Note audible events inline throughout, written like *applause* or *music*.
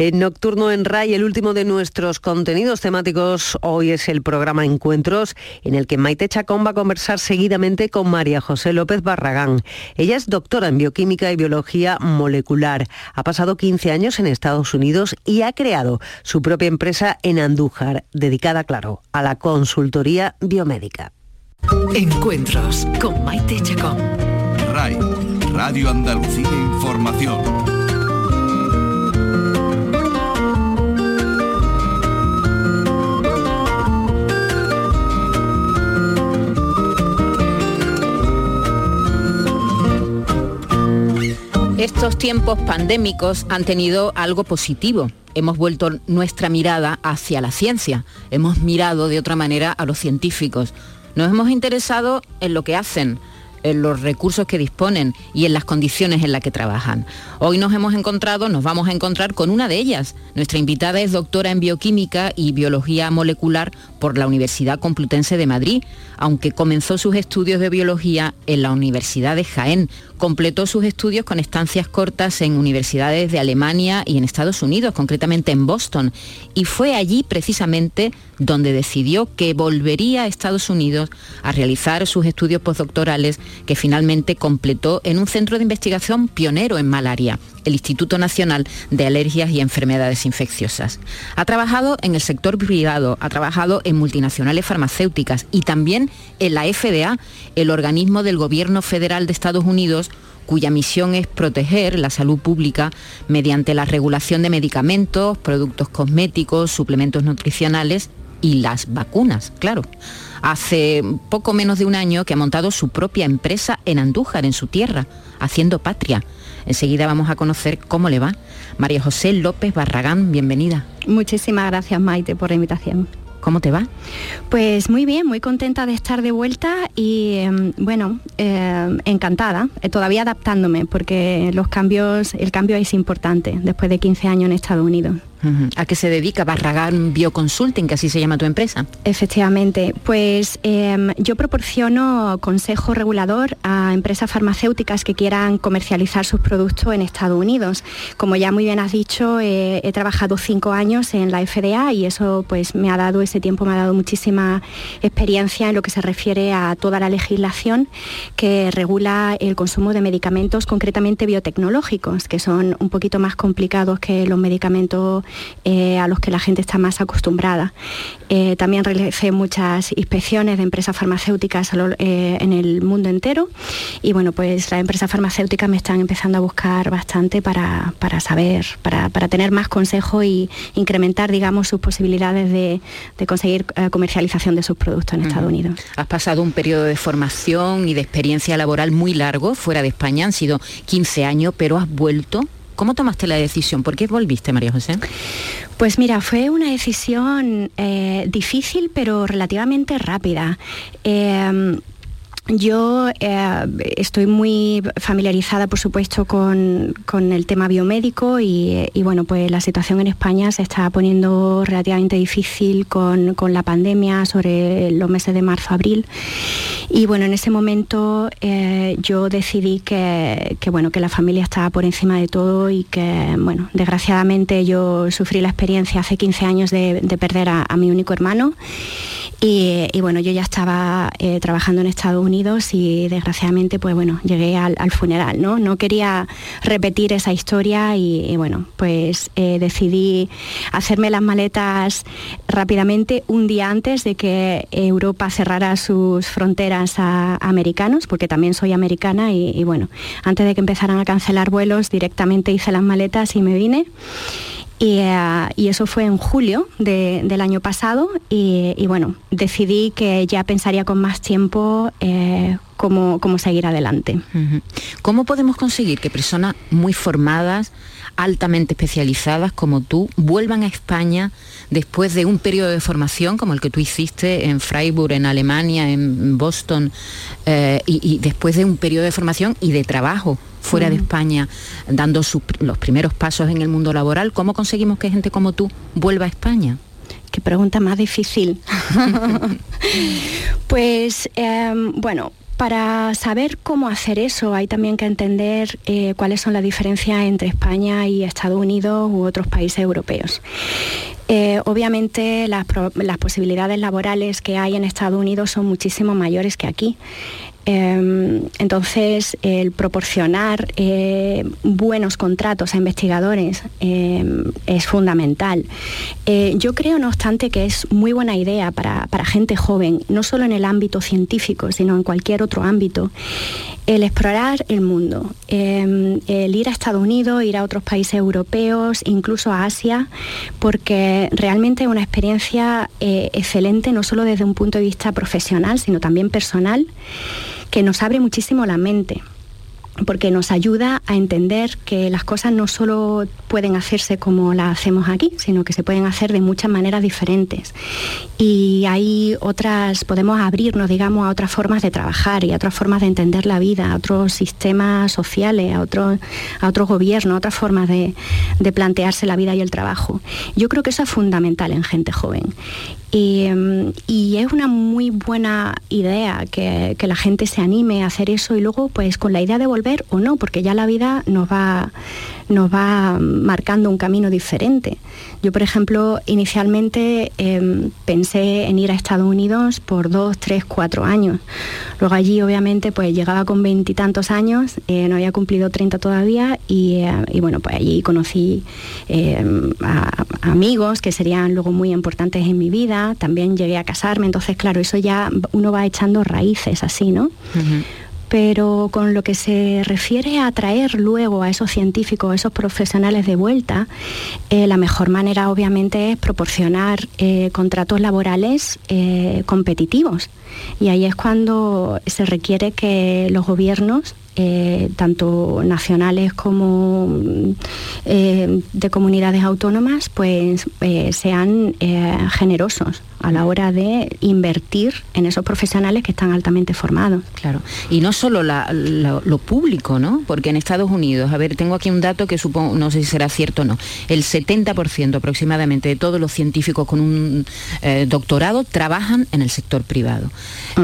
En Nocturno en RAI, el último de nuestros contenidos temáticos, hoy es el programa Encuentros, en el que Maite Chacón va a conversar seguidamente con María José López Barragán. Ella es doctora en bioquímica y biología molecular. Ha pasado 15 años en Estados Unidos y ha creado su propia empresa en Andújar, dedicada, claro, a la consultoría biomédica. Encuentros con Maite Chacón. RAI, Radio Andalucía Información. Estos tiempos pandémicos han tenido algo positivo. Hemos vuelto nuestra mirada hacia la ciencia, hemos mirado de otra manera a los científicos, nos hemos interesado en lo que hacen, en los recursos que disponen y en las condiciones en las que trabajan. Hoy nos hemos encontrado, nos vamos a encontrar con una de ellas. Nuestra invitada es doctora en bioquímica y biología molecular por la Universidad Complutense de Madrid, aunque comenzó sus estudios de biología en la Universidad de Jaén. Completó sus estudios con estancias cortas en universidades de Alemania y en Estados Unidos, concretamente en Boston, y fue allí precisamente donde decidió que volvería a Estados Unidos a realizar sus estudios postdoctorales que finalmente completó en un centro de investigación pionero en malaria, el Instituto Nacional de Alergias y Enfermedades Infecciosas. Ha trabajado en el sector privado, ha trabajado en multinacionales farmacéuticas y también en la FDA, el organismo del Gobierno Federal de Estados Unidos cuya misión es proteger la salud pública mediante la regulación de medicamentos, productos cosméticos, suplementos nutricionales y las vacunas, claro. Hace poco menos de un año que ha montado su propia empresa en Andújar, en su tierra, haciendo patria. Enseguida vamos a conocer cómo le va. María José López Barragán, bienvenida. Muchísimas gracias Maite por la invitación. ¿Cómo te va? Pues muy bien, muy contenta de estar de vuelta y em, bueno, em, encantada, eh, todavía adaptándome porque los cambios, el cambio es importante después de 15 años en Estados Unidos. ¿A qué se dedica Barragán Bioconsulting, que así se llama tu empresa? Efectivamente, pues em, yo proporciono consejo regulador a empresas farmacéuticas que quieran comercializar sus productos en Estados Unidos. Como ya muy bien has dicho, eh, he trabajado cinco años en la FDA y eso pues me ha dado, ese tiempo me ha dado muchísima experiencia en lo que se refiere a toda la legislación que regula el consumo de medicamentos, concretamente biotecnológicos, que son un poquito más complicados que los medicamentos eh, a los que la gente está más acostumbrada. Eh, también realicé muchas inspecciones de empresas farmacéuticas eh, en el mundo entero y bueno, pues las empresas farmacéuticas me están empezando a buscar bastante para, saber, para, tener más consejo y incrementar, digamos, sus posibilidades de, conseguir comercialización de sus productos en Estados Unidos. Has pasado un periodo de formación y de experiencia laboral muy largo fuera de España, han sido 15 años, pero has vuelto ¿Cómo tomaste la decisión? ¿Por qué volviste, María José? Pues mira, fue una decisión eh, difícil pero relativamente rápida. Eh, yo eh, estoy muy familiarizada, por supuesto, con, el tema biomédico y, bueno, pues la situación en España se está poniendo relativamente difícil con, la pandemia sobre los meses de marzo-abril. Y bueno, en ese momento eh, yo decidí que, bueno, que la familia estaba por encima de todo y que, bueno, desgraciadamente yo sufrí la experiencia hace 15 años de, perder a, mi único hermano. Y, bueno, yo ya estaba eh, trabajando en Estados Unidos y desgraciadamente pues bueno, llegué al, funeral, ¿no? No quería repetir esa historia y, bueno, pues eh, decidí hacerme las maletas rápidamente un día antes de que Europa cerrara sus fronteras a, americanos, porque también soy americana y, bueno, antes de que empezaran a cancelar vuelos directamente hice las maletas y me vine. Eh, y, eso fue en julio del año pasado y, bueno, decidí que ya pensaría con más tiempo eh, cómo, seguir adelante. ¿Cómo podemos conseguir que personas muy formadas, altamente especializadas como tú, vuelvan a España después de un periodo de formación como el que tú hiciste en Freiburg, en Alemania, en Boston, eh, y después de un periodo de formación y de trabajo fuera de España, dando los primeros pasos en el mundo laboral, ¿cómo conseguimos que gente como tú vuelva a España? Qué pregunta más difícil. *laughs* pues em, bueno, para saber cómo hacer eso hay también que entender eh, cuáles son las diferencias entre España y Estados Unidos u otros países europeos. Eh, obviamente las, posibilidades laborales que hay en Estados Unidos son muchísimo mayores que aquí. Em, entonces, el proporcionar eh, buenos contratos a investigadores em, es fundamental. Eh, yo creo, no obstante, que es muy buena idea para, gente joven, no solo en el ámbito científico, sino en cualquier otro ámbito, el explorar el mundo, em, el ir a Estados Unidos, ir a otros países europeos, incluso a Asia, porque realmente es una experiencia eh, excelente, no solo desde un punto de vista profesional, sino también personal que nos abre muchísimo la mente porque nos ayuda a entender que las cosas no solo pueden hacerse como las hacemos aquí, sino que se pueden hacer de muchas maneras diferentes. Y hay otras, podemos abrirnos, digamos, a otras formas de trabajar y a otras formas de entender la vida, a otros sistemas sociales, a otros, a otros gobiernos, a otras formas de, de plantearse la vida y el trabajo. Yo creo que eso es fundamental en gente joven. Em, y, es una muy buena idea que, la gente se anime a hacer eso y luego pues con la idea de volver o no, porque ya la vida nos va, nos va marcando un camino diferente. Yo, por ejemplo, inicialmente em, pensé en ir a Estados Unidos por dos, tres, cuatro años. Luego allí, obviamente, pues llegaba con veintitantos años, eh, no había cumplido 30 todavía eh, y, bueno, pues allí conocí em, a, amigos que serían luego muy importantes en mi vida. También llegué a casarme, entonces, claro, eso ya uno va echando raíces así, ¿no? Pero con lo que se refiere a traer luego a esos científicos, a esos profesionales de vuelta, eh, la mejor manera obviamente es proporcionar eh, contratos laborales eh, competitivos. Y ahí es cuando se requiere que los gobiernos tanto nacionales como de comunidades autónomas, pues sean generosos a la hora de invertir en esos profesionales que están altamente formados. Claro, y no solo lo público, ¿no? Porque en Estados Unidos, a ver, tengo aquí un dato que supongo, no sé si será cierto o no, el 70% aproximadamente de todos los científicos con un eh, doctorado trabajan en el sector privado.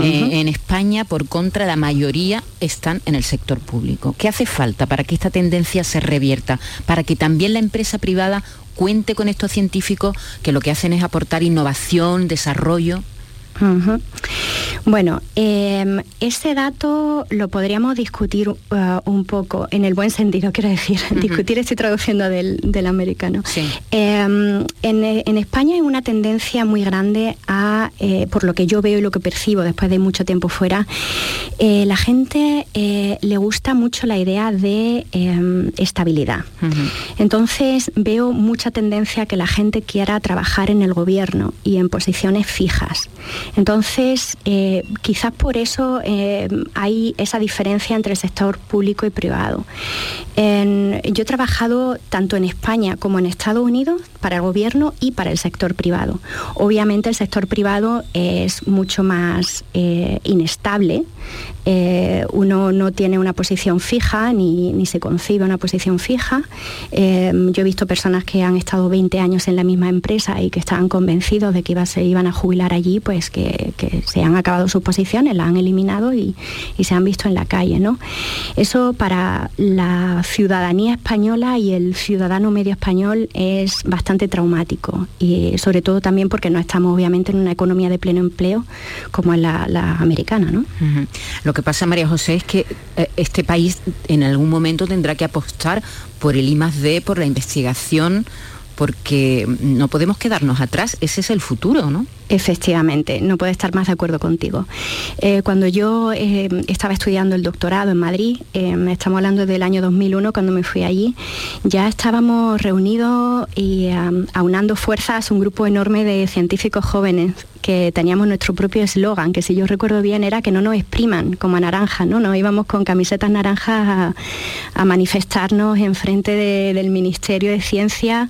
Eh, en España, por contra, la mayoría están en el sector público. ¿Qué hace falta para que esta tendencia se revierta? Para que también la empresa privada cuente con estos científicos que lo que hacen es aportar innovación, desarrollo. Bueno, em, ese dato lo podríamos discutir uh, un poco, en el buen sentido, *laughs* quiero decir, discutir estoy traduciendo del, americano. Em, en, España hay una tendencia muy grande a, eh, por lo que yo veo y lo que percibo después de mucho tiempo fuera, eh, la gente eh, le gusta mucho la idea de em, estabilidad. Entonces veo mucha tendencia a que la gente quiera trabajar en el gobierno y en posiciones fijas. Entonces, eh, quizás por eso eh, hay esa diferencia entre el sector público y privado. yo he trabajado tanto en España como en Estados Unidos para el gobierno y para el sector privado. Obviamente el sector privado es mucho más eh, inestable. uno no tiene una posición fija ni, se concibe una posición fija. yo he visto personas que han estado 20 años en la misma empresa y que estaban convencidos de que se iban a jubilar allí, pues que, se han acabado sus posiciones, las han eliminado y, se han visto en la calle. ¿no? Eso para la ciudadanía española y el ciudadano medio español es bastante traumático y sobre todo también porque no estamos obviamente en una economía de pleno empleo como es la, americana. ¿no? Lo que pasa, María José, es que eh, este país en algún momento tendrá que apostar por el I+D, por la investigación, porque no podemos quedarnos atrás, ese es el futuro, ¿no? Efectivamente, no puedo estar más de acuerdo contigo. Eh, cuando yo eh, estaba estudiando el doctorado en Madrid, eh, estamos hablando del año 2001, cuando me fui allí, ya estábamos reunidos y aunando fuerzas un grupo enorme de científicos jóvenes que teníamos nuestro propio eslogan, que si yo recuerdo bien era que no nos expriman como a naranja, ¿no? Nos íbamos con camisetas naranjas a, manifestarnos en frente del Ministerio de Ciencia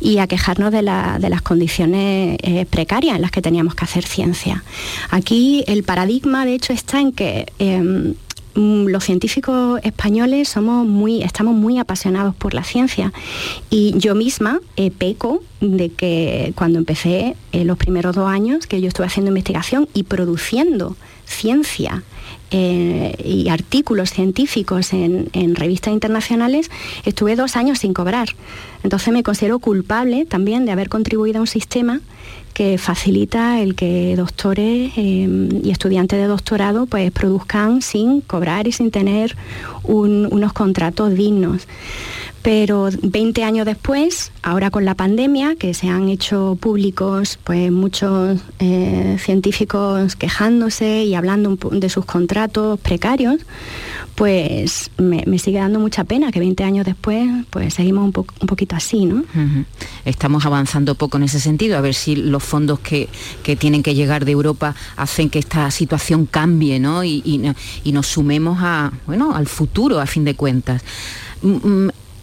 y a quejarnos de, las condiciones precarias que teníamos que hacer ciencia. Aquí el paradigma, de hecho, está en que em, los científicos españoles somos muy, estamos muy apasionados por la ciencia y yo misma eh, peco de que cuando empecé eh, los primeros dos años que yo estuve haciendo investigación y produciendo ciencia eh, y artículos científicos en, revistas internacionales, estuve dos años sin cobrar. Entonces me considero culpable también de haber contribuido a un sistema que facilita el que doctores eh, y estudiantes de doctorado pues, produzcan sin cobrar y sin tener unos contratos dignos. Pero 20 años después, ahora con la pandemia, que se han hecho públicos pues, muchos eh, científicos quejándose y hablando de sus contratos precarios, pues me, sigue dando mucha pena que 20 años después pues seguimos un, poquito así, ¿no? Estamos avanzando poco en ese sentido, a ver si los fondos que, tienen que llegar de Europa hacen que esta situación cambie, ¿no? Y, y nos sumemos a, bueno, al futuro, a fin de cuentas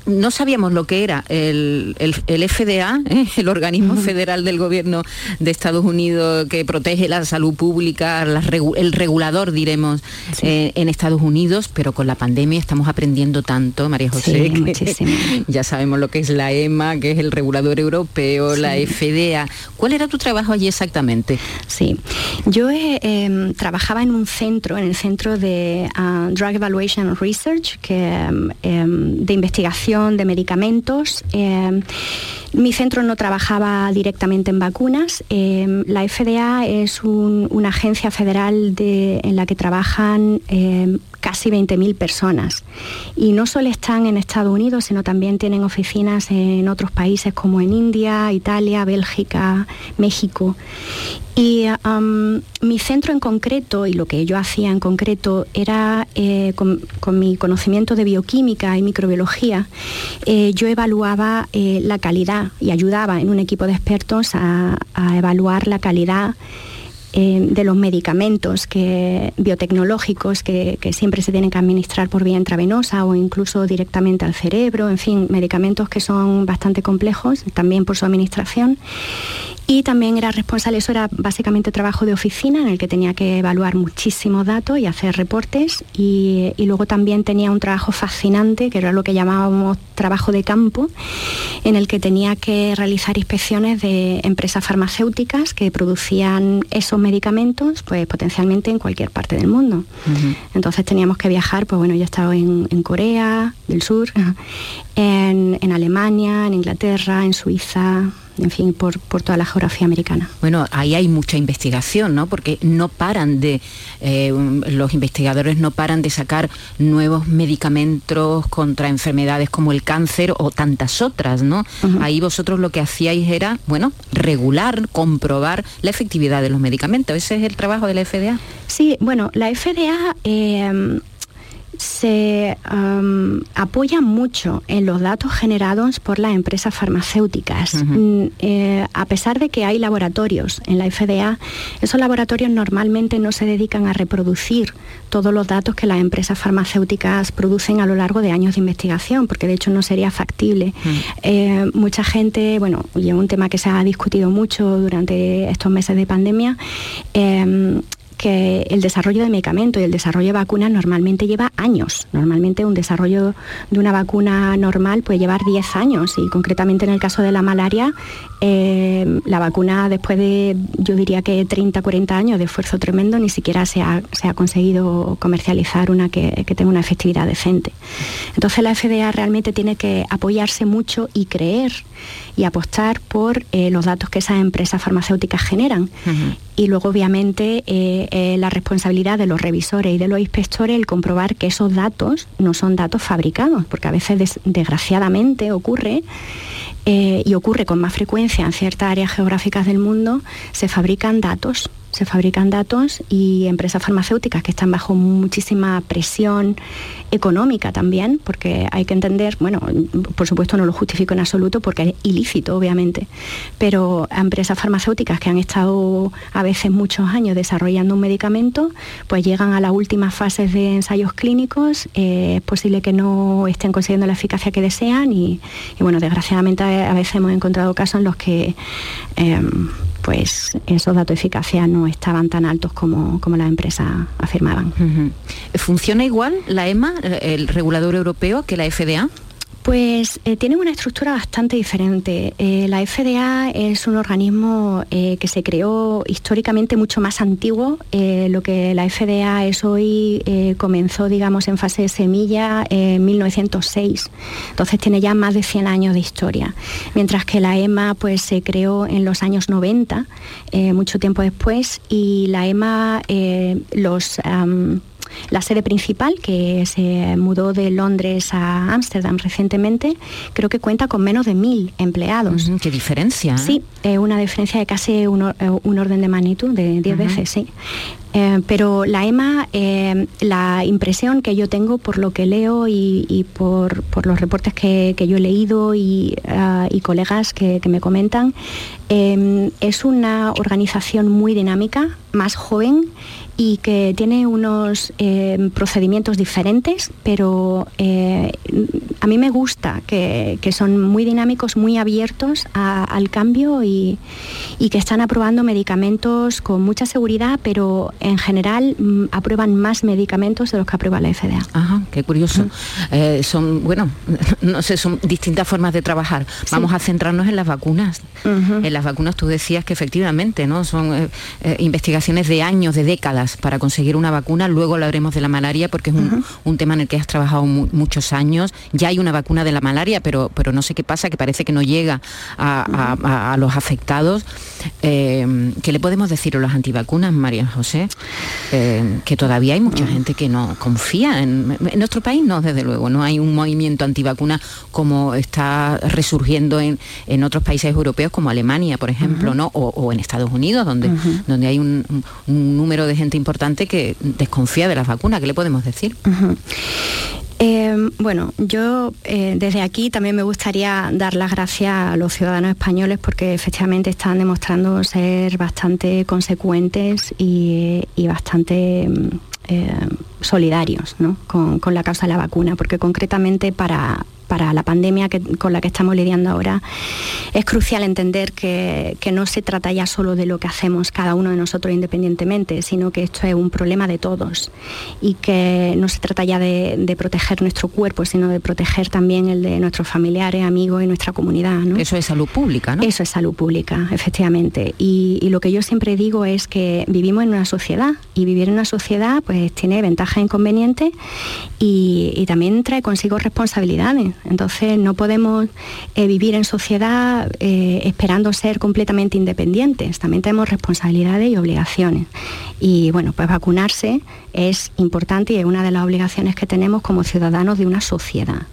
no sabíamos lo que era el, FDA, ¿eh? el organismo federal del gobierno de Estados Unidos que protege la salud pública, el regulador, diremos, eh, en Estados Unidos, pero con la pandemia estamos aprendiendo tanto, María José, *laughs* ya sabemos lo que es la EMA, que es el regulador europeo, la FDA. ¿Cuál era tu trabajo allí exactamente? Sí, yo em, trabajaba en un centro, en el centro de ah, Drug Evaluation Research, que, em, em, de investigación de medicamentos. Eh, mi centro no trabajaba directamente en vacunas. Eh, la FDA es una agencia federal en la que trabajan eh, casi 20.000 personas. Y no solo están en Estados Unidos, sino también tienen oficinas en otros países como en India, Italia, Bélgica, México. Y mi centro en concreto y lo que yo hacía en concreto era, eh, con, mi conocimiento de bioquímica y microbiología, eh, yo evaluaba eh, la calidad y ayudaba en un equipo de expertos a evaluar la calidad eh, de los medicamentos que, biotecnológicos que, siempre se tienen que administrar por vía intravenosa o incluso directamente al cerebro, en fin, medicamentos que son bastante complejos también por su administración. Y también era responsable, eso era básicamente trabajo de oficina en el que tenía que evaluar muchísimos datos y hacer reportes. Y, luego también tenía un trabajo fascinante, que era lo que llamábamos trabajo de campo, en el que tenía que realizar inspecciones de empresas farmacéuticas que producían esos medicamentos, pues potencialmente en cualquier parte del mundo. Entonces teníamos que viajar, pues bueno, yo he estado en, en Corea del Sur, *laughs* en, en Alemania, en Inglaterra, en Suiza, en fin, por, toda la geografía americana. Bueno, ahí hay mucha investigación, ¿no? Porque no paran de, eh, los investigadores no paran de sacar nuevos medicamentos contra enfermedades como el cáncer o tantas otras, ¿no? Ahí vosotros lo que hacíais era, bueno, regular, comprobar la efectividad de los medicamentos. ¿Ese es el trabajo de la FDA? Sí, bueno, la FDA... Eh, se apoya mucho en los datos generados por las empresas farmacéuticas. Mm, eh, a pesar de que hay laboratorios en la FDA, esos laboratorios normalmente no se dedican a reproducir todos los datos que las empresas farmacéuticas producen a lo largo de años de investigación, porque de hecho no sería factible. Eh, mucha gente, bueno, y es un tema que se ha discutido mucho durante estos meses de pandemia, eh, que el desarrollo de medicamentos y el desarrollo de vacunas normalmente lleva años. Normalmente un desarrollo de una vacuna normal puede llevar 10 años y concretamente en el caso de la malaria, eh, la vacuna después de, yo diría que 30, 40 años de esfuerzo tremendo, ni siquiera se ha, conseguido comercializar una que, tenga una efectividad decente. Entonces la FDA realmente tiene que apoyarse mucho y creer y apostar por eh, los datos que esas empresas farmacéuticas generan. Y luego, obviamente, eh, eh, la responsabilidad de los revisores y de los inspectores el comprobar que esos datos no son datos fabricados, porque a veces, desgraciadamente, ocurre y ocurre con más frecuencia en ciertas áreas geográficas del mundo, se fabrican datos se fabrican datos y empresas farmacéuticas que están bajo muchísima presión económica también, porque hay que entender, bueno, por supuesto no lo justifico en absoluto porque es ilícito, obviamente, pero empresas farmacéuticas que han estado a veces muchos años desarrollando un medicamento, pues llegan a las últimas fases de ensayos clínicos, eh, es posible que no estén consiguiendo la eficacia que desean y, bueno, desgraciadamente a veces hemos encontrado casos en los que... Em, pues esos datos de eficacia no estaban tan altos como, como las empresas afirmaban. ¿Funciona igual la EMA, el regulador europeo, que la FDA? Pues eh, tiene una estructura bastante diferente. Eh, la FDA es un organismo eh, que se creó históricamente mucho más antiguo. lo que la FDA es hoy comenzó, digamos, en fase de semilla en 1906. Entonces tiene ya más de 100 años de historia. Mientras que la EMA pues, se creó en los años 90, mucho tiempo después, y la EMA, los la sede principal, que se mudó de Londres a Ámsterdam recientemente, creo que cuenta con menos de mil empleados. ¿Qué diferencia? Sí, una diferencia de casi un, orden de magnitud, de 10 veces, sí. Eh, pero la EMA, eh, la impresión que yo tengo por lo que leo y, por, los reportes que, yo he leído y, ah, colegas que, me comentan, eh, es una organización muy dinámica, más joven y que tiene unos eh, procedimientos diferentes, pero eh, a mí me gusta que, son muy dinámicos, muy abiertos al cambio y, que están aprobando medicamentos con mucha seguridad, pero en general mm, aprueban más medicamentos de los que aprueba la FDA. Ajá, qué curioso. Eh, son, bueno, *laughs* no sé, son distintas formas de trabajar. Vamos a centrarnos en las vacunas. En las vacunas tú decías que efectivamente, ¿no? Son investigaciones de años, de décadas para conseguir una vacuna. Luego hablaremos de la malaria porque es un, tema en el que has trabajado muchos años. Ya hay una vacuna de la malaria, pero, pero no sé qué pasa, que parece que no llega a, los afectados. Eh, ¿Qué le podemos decir a los antivacunas, María José? Eh, que todavía hay mucha gente que no confía. En, nuestro país no, desde luego. No hay un movimiento antivacuna como está resurgiendo en, otros países europeos como Alemania, por ejemplo, ¿no? O, en Estados Unidos, donde, donde hay un número de gente importante que desconfía de las vacunas. ¿Qué le podemos decir? Em, bueno, yo eh, desde aquí también me gustaría dar las gracias a los ciudadanos españoles porque efectivamente están demostrando ser bastante consecuentes y, bastante em, eh, solidarios con, con, la causa de la vacuna, porque concretamente para, para la pandemia con la que estamos lidiando ahora, es crucial entender que, no se trata ya solo de lo que hacemos cada uno de nosotros independientemente, sino que esto es un problema de todos y que no se trata ya de, proteger nuestro cuerpo, sino de proteger también el de nuestros familiares, amigos y nuestra comunidad. Eso es salud pública, ¿no? Eso es salud pública, efectivamente. Y, lo que yo siempre digo es que vivimos en una sociedad y vivir en una sociedad pues tiene ventajas e inconvenientes y, y también trae consigo responsabilidades. Entonces no podemos eh, vivir en sociedad eh, esperando ser completamente independientes. También tenemos responsabilidades y obligaciones. Y bueno, pues vacunarse es importante y es una de las obligaciones que tenemos como ciudadanos de una sociedad.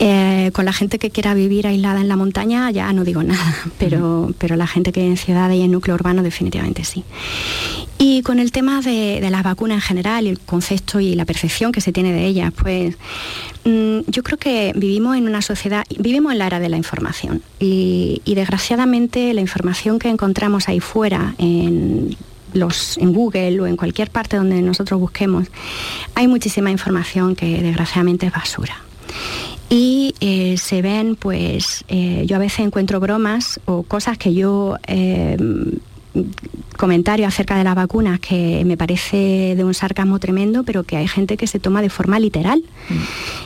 Eh, con la gente que quiera vivir aislada en la montaña ya no digo nada, *laughs* pero, pero la gente que vive en ciudades y en núcleo urbano definitivamente sí. Y con el tema de, las vacunas en general, el concepto y la percepción que se tiene de ellas, pues mm, yo creo que vivimos en una sociedad, vivimos en la era de la información y, desgraciadamente la información que encontramos ahí fuera en los, en Google o en cualquier parte donde nosotros busquemos, hay muchísima información que desgraciadamente es basura. Y eh, se ven, pues, eh, yo a veces encuentro bromas o cosas que yo eh, comentarios acerca de las vacunas que me parece de un sarcasmo tremendo, pero que hay gente que se toma de forma literal. Mm.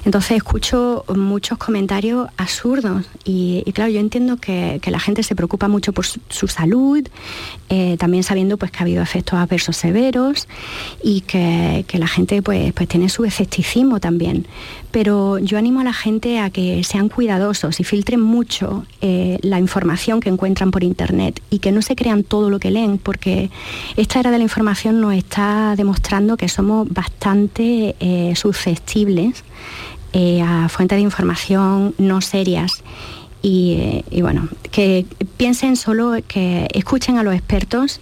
Entonces escucho muchos comentarios absurdos y, claro, yo entiendo que, la gente se preocupa mucho por su, salud, eh, también sabiendo pues, que ha habido efectos adversos severos y que, la gente pues, pues tiene su escepticismo también. Pero yo animo a la gente a que sean cuidadosos y filtren mucho eh, la información que encuentran por internet y que no se crean todo lo que leen, porque esta era de la información nos está demostrando que somos bastante eh, susceptibles eh, a fuentes de información no serias. Y, bueno, que piensen solo, que escuchen a los expertos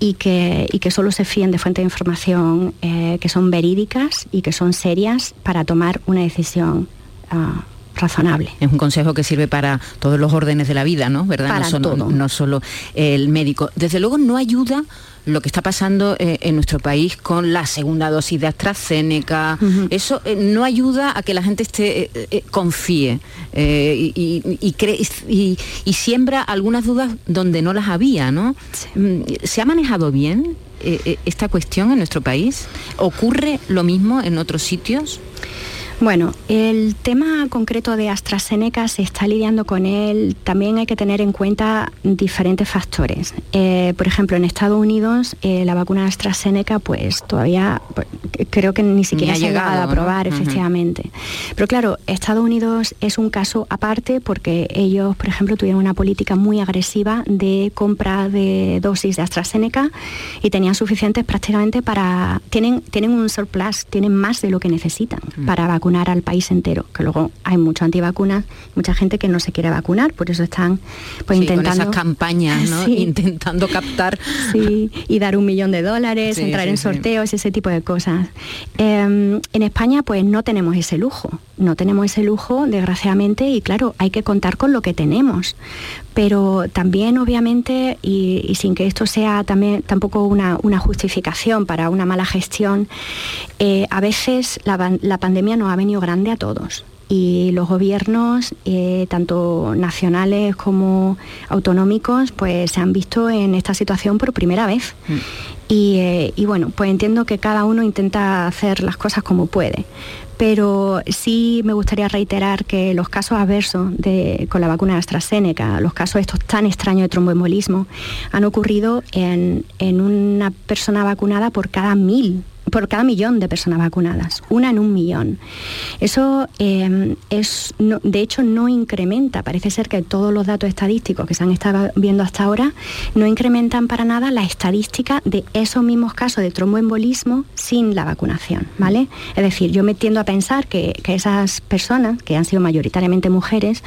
y que, que solo se fíen de fuentes de información que son verídicas y que son serias para tomar una decisión ah, razonable. Es un consejo que sirve para todos los órdenes de la vida, ¿no? ¿Verdad? Para no, solo, todo. no solo el médico. Desde luego no ayuda lo que está pasando eh, en nuestro país con la segunda dosis de AstraZeneca. Eso eh, no ayuda a que la gente esté eh, confíe y, y- y cree- y- siembra algunas dudas donde no las había, ¿no? Mm, ¿Se ha manejado bien esta cuestión en nuestro país? ¿Ocurre lo mismo en otros sitios? Bueno, el tema concreto de AstraZeneca se está lidiando con él. También hay que tener en cuenta diferentes factores. Eh, por ejemplo, en Estados Unidos eh, la vacuna AstraZeneca, pues todavía pues, creo que ni siquiera ha se ha llegado, a ¿no? aprobar, efectivamente. Pero claro, Estados Unidos es un caso aparte porque ellos, por ejemplo, tuvieron una política muy agresiva de compra de dosis de AstraZeneca y tenían suficientes prácticamente para tienen tienen un surplus, tienen más de lo que necesitan para vacunar al país entero. Que luego hay mucho antivacunas, mucha gente que no se quiere vacunar, por eso están pues Sí, con intentando esas campañas, ¿no? *laughs* Sí. Intentando captar. *laughs* Sí, y dar un millón de dólares, entrar en sorteos, ese tipo de cosas. Eh, en España, pues no tenemos ese lujo, no tenemos ese lujo, desgraciadamente, y claro, hay que contar con lo que tenemos. Pero también, obviamente, y, y sin que esto sea también tampoco una, una justificación para una mala gestión, eh, a veces la, la pandemia nos ha venido grande a todos y los gobiernos, eh, tanto nacionales como autonómicos, pues se han visto en esta situación por primera vez. Y, eh, y bueno, pues entiendo que cada uno intenta hacer las cosas como puede. Pero sí me gustaría reiterar que los casos adversos de, con la vacuna de AstraZeneca, los casos estos tan extraños de tromboembolismo, han ocurrido en, en una persona vacunada por cada mil por cada millón de personas vacunadas, una en un millón. Eso eh, es, de hecho, no incrementa, parece ser que todos los datos estadísticos que se han estado viendo hasta ahora no incrementan para nada la estadística de esos mismos casos de tromboembolismo sin la vacunación, ¿vale? Es decir, yo me tiendo a pensar que, que esas personas, que han sido mayoritariamente mujeres,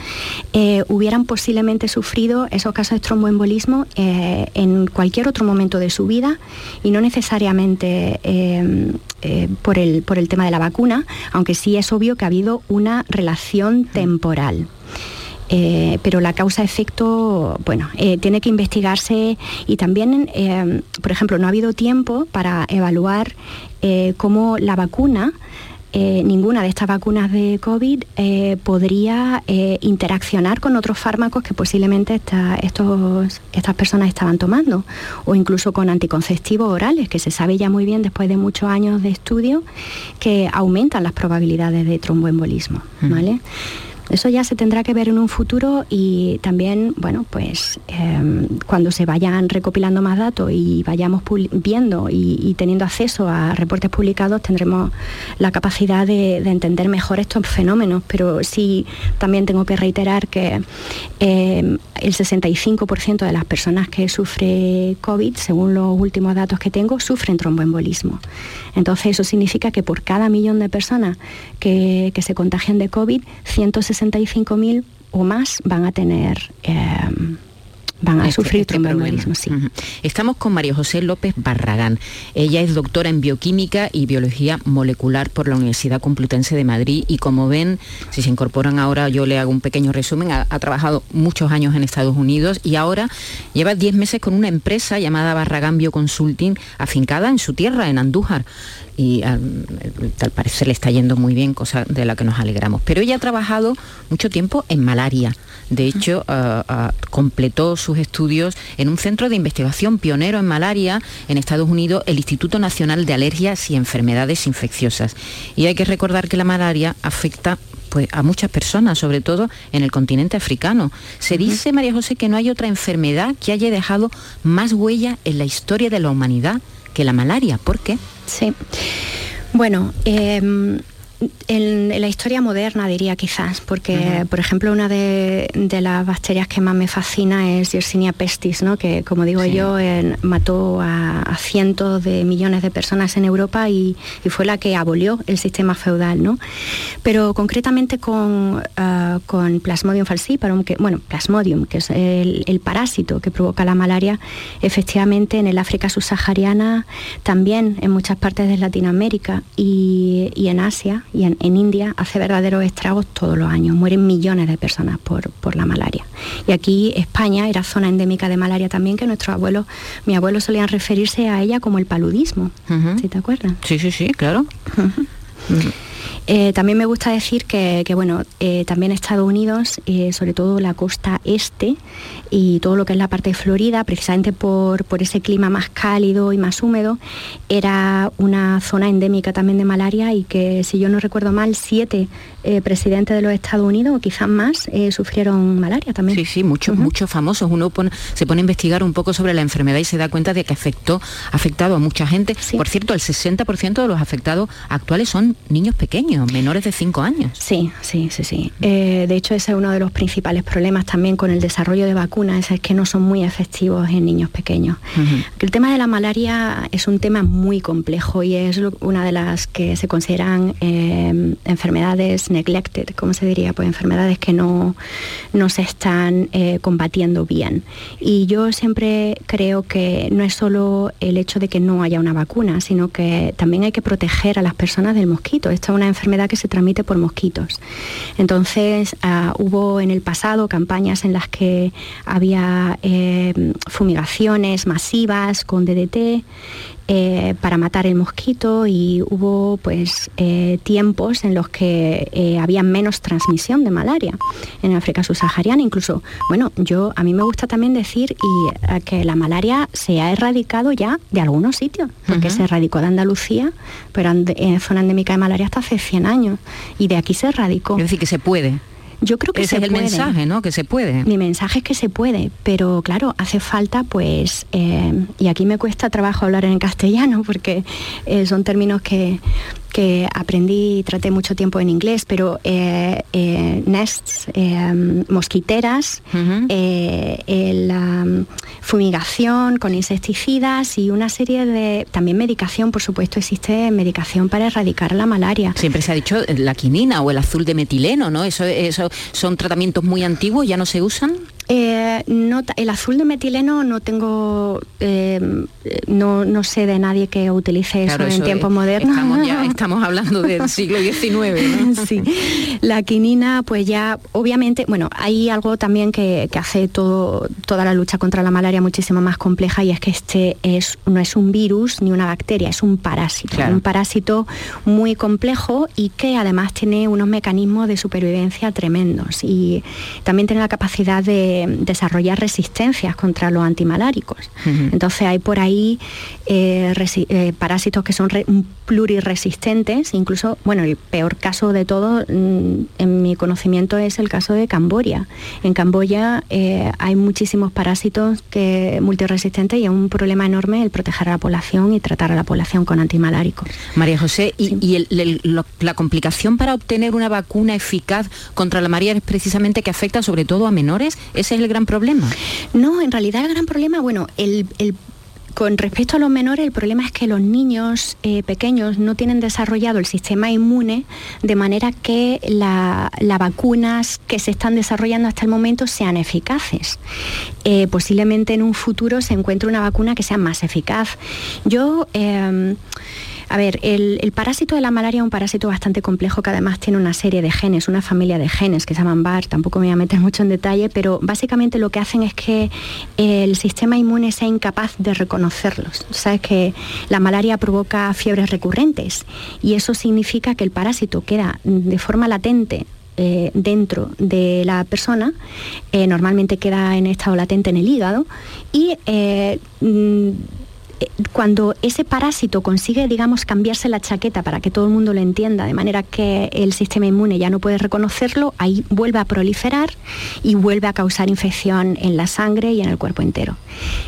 eh, hubieran posiblemente sufrido esos casos de tromboembolismo eh, en cualquier otro momento de su vida y no necesariamente eh, por, el, por el tema de la vacuna, aunque sí es obvio que ha habido una relación temporal. Eh, pero la causa-efecto, bueno, eh, tiene que investigarse y también, por ejemplo, no ha habido tiempo para evaluar cómo la vacuna, eh, ninguna de estas vacunas de COVID eh, podría eh, interaccionar con otros fármacos que posiblemente esta- estos, estas personas estaban tomando, o incluso con anticonceptivos orales, que se sabe ya muy bien después de muchos años de estudio que aumentan las probabilidades de tromboembolismo. ¿vale? Eso ya se tendrá que ver en un futuro y también, bueno, pues eh, cuando se vayan recopilando más datos y vayamos viendo y, teniendo acceso a reportes publicados, tendremos la capacidad de, de entender mejor estos fenómenos. Pero sí, también tengo que reiterar que eh, el 65% de las personas que sufre COVID, según los últimos datos que tengo, sufren tromboembolismo. Entonces eso significa que por cada millón de personas que, se contagian de COVID, 165.000 o más van a tener, eh, van a Este- sufrir este tromboembolismo. Sí. Estamos con María José López Barragán. Ella es doctora en bioquímica y biología molecular por la Universidad Complutense de Madrid y como ven, si se incorporan ahora, yo le hago un pequeño resumen, ha, ha trabajado muchos años en Estados Unidos y ahora lleva 10 meses con una empresa llamada Barragán Bioconsulting afincada en su tierra, en Andújar. Y al, al parecer le está yendo muy bien, cosa de la que nos alegramos. Pero ella ha trabajado mucho tiempo en malaria. De hecho, ah, ah, completó sus estudios en un centro de investigación pionero en malaria en Estados Unidos, el Instituto Nacional de Alergias y Enfermedades Infecciosas. Y hay que recordar que la malaria afecta pues, a muchas personas, sobre todo en el continente africano. Se dice, María José, que no hay otra enfermedad que haya dejado más huella en la historia de la humanidad que la malaria. ¿Por qué? Sí. Bueno, eh, en, en la historia moderna diría quizás, porque por ejemplo una de, de las bacterias que más me fascina es Yersinia pestis, ¿no? que como digo Sí. yo en- mató a, a cientos de millones de personas en Europa y, y fue la que abolió el sistema feudal. ¿no? Pero concretamente con, ah, con Plasmodium falciparum, que, bueno, Plasmodium, que es el, el parásito que provoca la malaria, efectivamente en el África subsahariana, también en muchas partes de Latinoamérica y, y en Asia y en, India hace verdaderos estragos todos los años. Mueren millones de personas por, por, la malaria. Y aquí España era zona endémica de malaria también, que nuestros abuelos, mi abuelo solían referirse a ella como el paludismo, si te acuerdas. Sí, sí, sí, claro. *laughs* Eh, también me gusta decir que, bueno, eh, también Estados Unidos, eh, sobre todo la costa este y todo lo que es la parte de Florida, precisamente por, por, ese clima más cálido y más húmedo, era una zona endémica también de malaria y que, si yo no recuerdo mal, siete presidentes de los Estados Unidos, o quizás más, sufrieron malaria también. Sí, sí, muchos, muchos famosos. Uno se pone a investigar un poco sobre la enfermedad y se da cuenta de que afectó, ha afectado a mucha gente. Por cierto, el 60% de los afectados actuales son niños pequeños menores de 5 años. Sí, sí, sí, sí. Eh, de hecho, ese es uno de los principales problemas también con el desarrollo de vacunas, es que no son muy efectivos en niños pequeños. El tema de la malaria es un tema muy complejo y es una de las que se consideran eh, enfermedades neglected, ¿cómo se diría? Pues enfermedades que no, no se están eh, combatiendo bien. Y yo siempre creo que no es solo el hecho de que no haya una vacuna, sino que también hay que proteger a las personas del mosquito. Esta es una enfermedad que se transmite por mosquitos. Entonces ah, hubo en el pasado campañas en las que había eh, fumigaciones masivas con DDT eh, para matar el mosquito y hubo pues eh, tiempos en los que eh, había menos transmisión de malaria en África subsahariana. Incluso, bueno, yo a mí me gusta también decir y, que la malaria se ha erradicado ya de algunos sitios, porque se erradicó de Andalucía, pero en zona endémica de malaria hasta hace 100 años y de aquí se erradicó. Es decir, que se puede. Yo creo que Ese es el mensaje, ¿no? Que se puede. Mi mensaje es que se puede, pero claro, hace falta, pues, eh, y aquí me cuesta trabajo hablar en castellano porque eh, son términos que, que aprendí y traté mucho tiempo en inglés, pero eh, eh, nests, eh, mosquiteras, la fumigación con insecticidas y una serie de... También medicación, por supuesto, existe medicación para erradicar la malaria. Siempre se ha dicho la quinina o el azul de metileno, ¿no? Eso, eso son tratamientos muy antiguos, ¿ya no se usan? Eh, el azul de metileno no tengo, eh, no, sé de nadie que utilice eso en tiempos modernos. *laughs* Estamos, hablando del siglo XIX. *laughs* sí. La quinina, pues ya, obviamente, bueno, hay algo también que, hace todo, toda la lucha contra la malaria muchísimo más compleja y es que este es, no es un virus ni una bacteria, es un parásito. Un parásito muy complejo y que además tiene unos mecanismos de supervivencia tremendos y también tiene la capacidad de desarrollar resistencias contra los antimaláricos. Entonces hay por ahí eh, eh, parásitos que son pluriresistentes, incluso, bueno, el peor caso de todo mm, en mi conocimiento es el caso de Camboya. En Camboya eh, hay muchísimos parásitos que multiresistentes y es un problema enorme el proteger a la población y tratar a la población con antimaláricos. María José, ¿y, la complicación para obtener una vacuna eficaz contra la malaria es precisamente que afecta sobre todo a menores? ¿Ese es el gran problema? No, en realidad el gran problema, bueno, el, con respecto a los menores, el problema es que los niños eh, pequeños no tienen desarrollado el sistema inmune de manera que las vacunas que se están desarrollando hasta el momento sean eficaces. Eh, posiblemente en un futuro se encuentre una vacuna que sea más eficaz. Yo em, a ver, el, parásito de la malaria es un parásito bastante complejo que además tiene una serie de genes, una familia de genes que se llaman BAR, tampoco me voy a meter *laughs* mucho en detalle, pero básicamente lo que hacen es que el sistema inmune sea incapaz de reconocerlos. Sabes que la malaria provoca fiebres recurrentes y eso significa que el parásito queda de forma latente eh, dentro de la persona, eh, normalmente queda en estado latente en el hígado y eh, mm, cuando ese parásito consigue, digamos, cambiarse la chaqueta para que todo el mundo lo entienda, de manera que el sistema inmune ya no puede reconocerlo, ahí vuelve a proliferar y vuelve a causar infección en la sangre y en el cuerpo entero.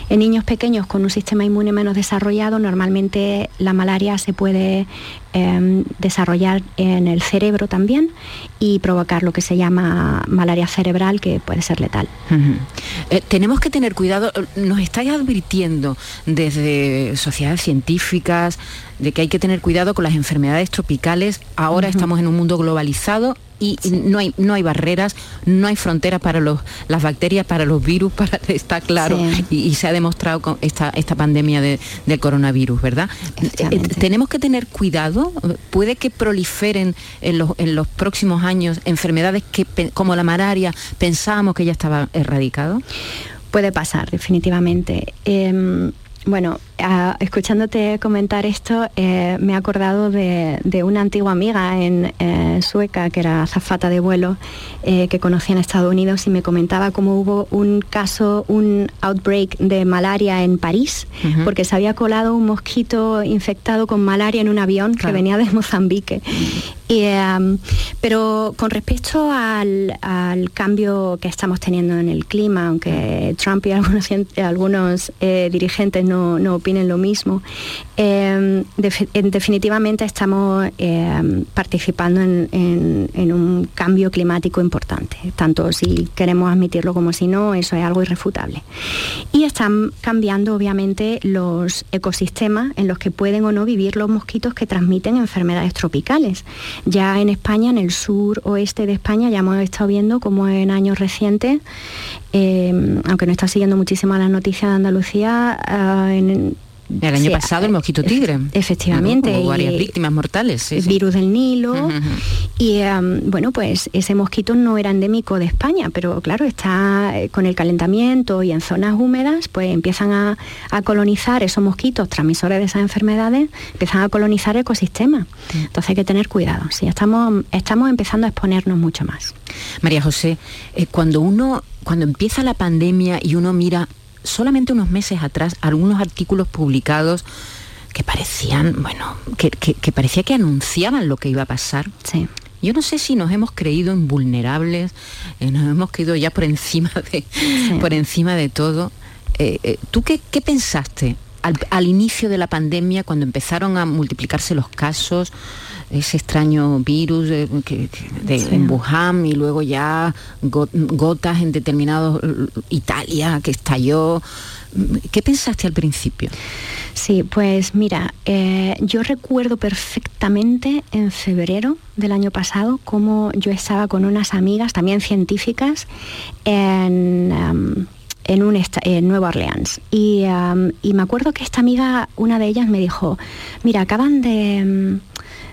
En niños pequeños con un sistema inmune menos desarrollado, normalmente la malaria se puede Em, desarrollar en el cerebro también y provocar lo que se llama malaria cerebral que puede ser letal. Eh, tenemos que tener cuidado, nos estáis advirtiendo desde sociedades científicas de que hay que tener cuidado con las enfermedades tropicales. Ahora estamos en un mundo globalizado y, no, hay, no hay barreras, no hay fronteras para los, las bacterias, para los virus, *laughs* para, está claro, y, se ha demostrado con esta, esta pandemia de, del coronavirus, ¿verdad? Eh, tenemos que tener cuidado, puede que proliferen en los, en los próximos años enfermedades que, como la malaria pensábamos que ya estaba erradicado. Puede pasar, definitivamente. Em, bueno, escuchándote comentar esto, eh, me he acordado de, una antigua amiga en eh, sueca que era azafata de vuelo eh, que conocí en Estados Unidos y me comentaba cómo hubo un caso, un outbreak de malaria en París, porque se había colado un mosquito infectado con malaria en un avión que venía de Mozambique. Em, pero con respecto al, cambio que estamos teniendo en el clima, aunque Trump y algunos, algunos dirigentes no, no opinan en lo mismo. Em, definitivamente estamos em, participando en, un cambio climático importante, tanto si queremos admitirlo como si no, eso es algo irrefutable. Y están cambiando obviamente los ecosistemas en los que pueden o no vivir los mosquitos que transmiten enfermedades tropicales. Ya en España, en el sur oeste de España, ya hemos estado viendo como en años recientes em, aunque no está siguiendo muchísimo las noticias de Andalucía, ah, en, el año pasado el mosquito tigre. Efectivamente. Hubo varias víctimas mortales. virus del Nilo. Y em, bueno, pues ese mosquito no era endémico de España, pero claro, está eh, con el calentamiento y en zonas húmedas, pues empiezan a, colonizar esos mosquitos transmisores de esas enfermedades, empiezan a colonizar ecosistemas. Entonces hay que tener cuidado. Sí, estamos, estamos empezando a exponernos mucho más. María José, eh, cuando uno, cuando empieza la pandemia y uno mira solamente unos meses atrás algunos artículos publicados que parecían, bueno, que, parecía que anunciaban lo que iba a pasar. Sí. Yo no sé si nos hemos creído invulnerables, eh, nos hemos creído ya por encima de, por encima de todo. Eh, eh, ¿Tú qué, pensaste al, inicio de la pandemia, cuando empezaron a multiplicarse los casos, ese extraño virus de, en Wuhan y luego ya gotas en determinados Italia que estalló. ¿Qué pensaste al principio? Sí, pues mira, eh, yo recuerdo perfectamente en febrero del año pasado cómo yo estaba con unas amigas, también científicas, en... Um, en, un en Nueva Orleans. Y, um, y, me acuerdo que esta amiga, una de ellas me dijo, mira, acaban de, um,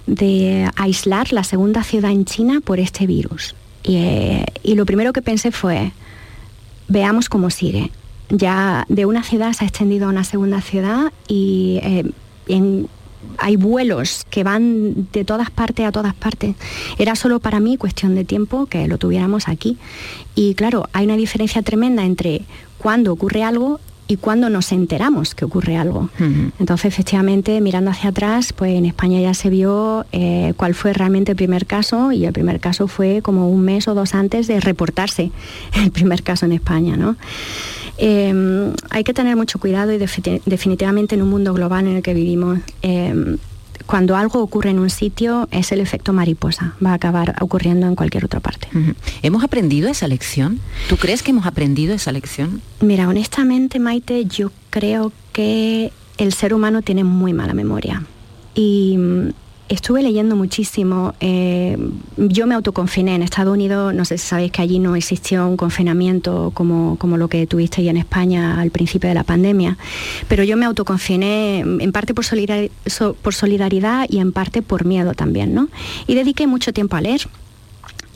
de aislar la segunda ciudad en China por este virus. Eh, y, lo primero que pensé fue, veamos cómo sigue. Ya de una ciudad se ha extendido a una segunda ciudad y eh, hay vuelos que van de todas partes a todas partes. Era solo para mí cuestión de tiempo que lo tuviéramos aquí. Y claro, hay una diferencia tremenda entre cuando ocurre algo y cuando nos enteramos que ocurre algo. Entonces, efectivamente, mirando hacia atrás, pues en España ya se vio eh, cuál fue realmente el primer caso y el primer caso fue como un mes o dos antes de reportarse *laughs* el primer caso en España. ¿no? Em, hay que tener mucho cuidado y definitivamente en un mundo global en el que vivimos em, cuando algo ocurre en un sitio es el efecto mariposa, va a acabar ocurriendo en cualquier otra parte. ¿Hemos aprendido esa lección? ¿Tú crees que hemos aprendido esa lección? Mira, honestamente, Maite, yo creo que el ser humano tiene muy mala memoria. Y estuve leyendo muchísimo. Eh, yo me autoconfiné en Estados Unidos, no sé si sabéis que allí no existió un confinamiento como, como lo que tuviste en España al principio de la pandemia, pero yo me autoconfiné en parte por por solidaridad y en parte por miedo también, ¿no? Y dediqué mucho tiempo a leer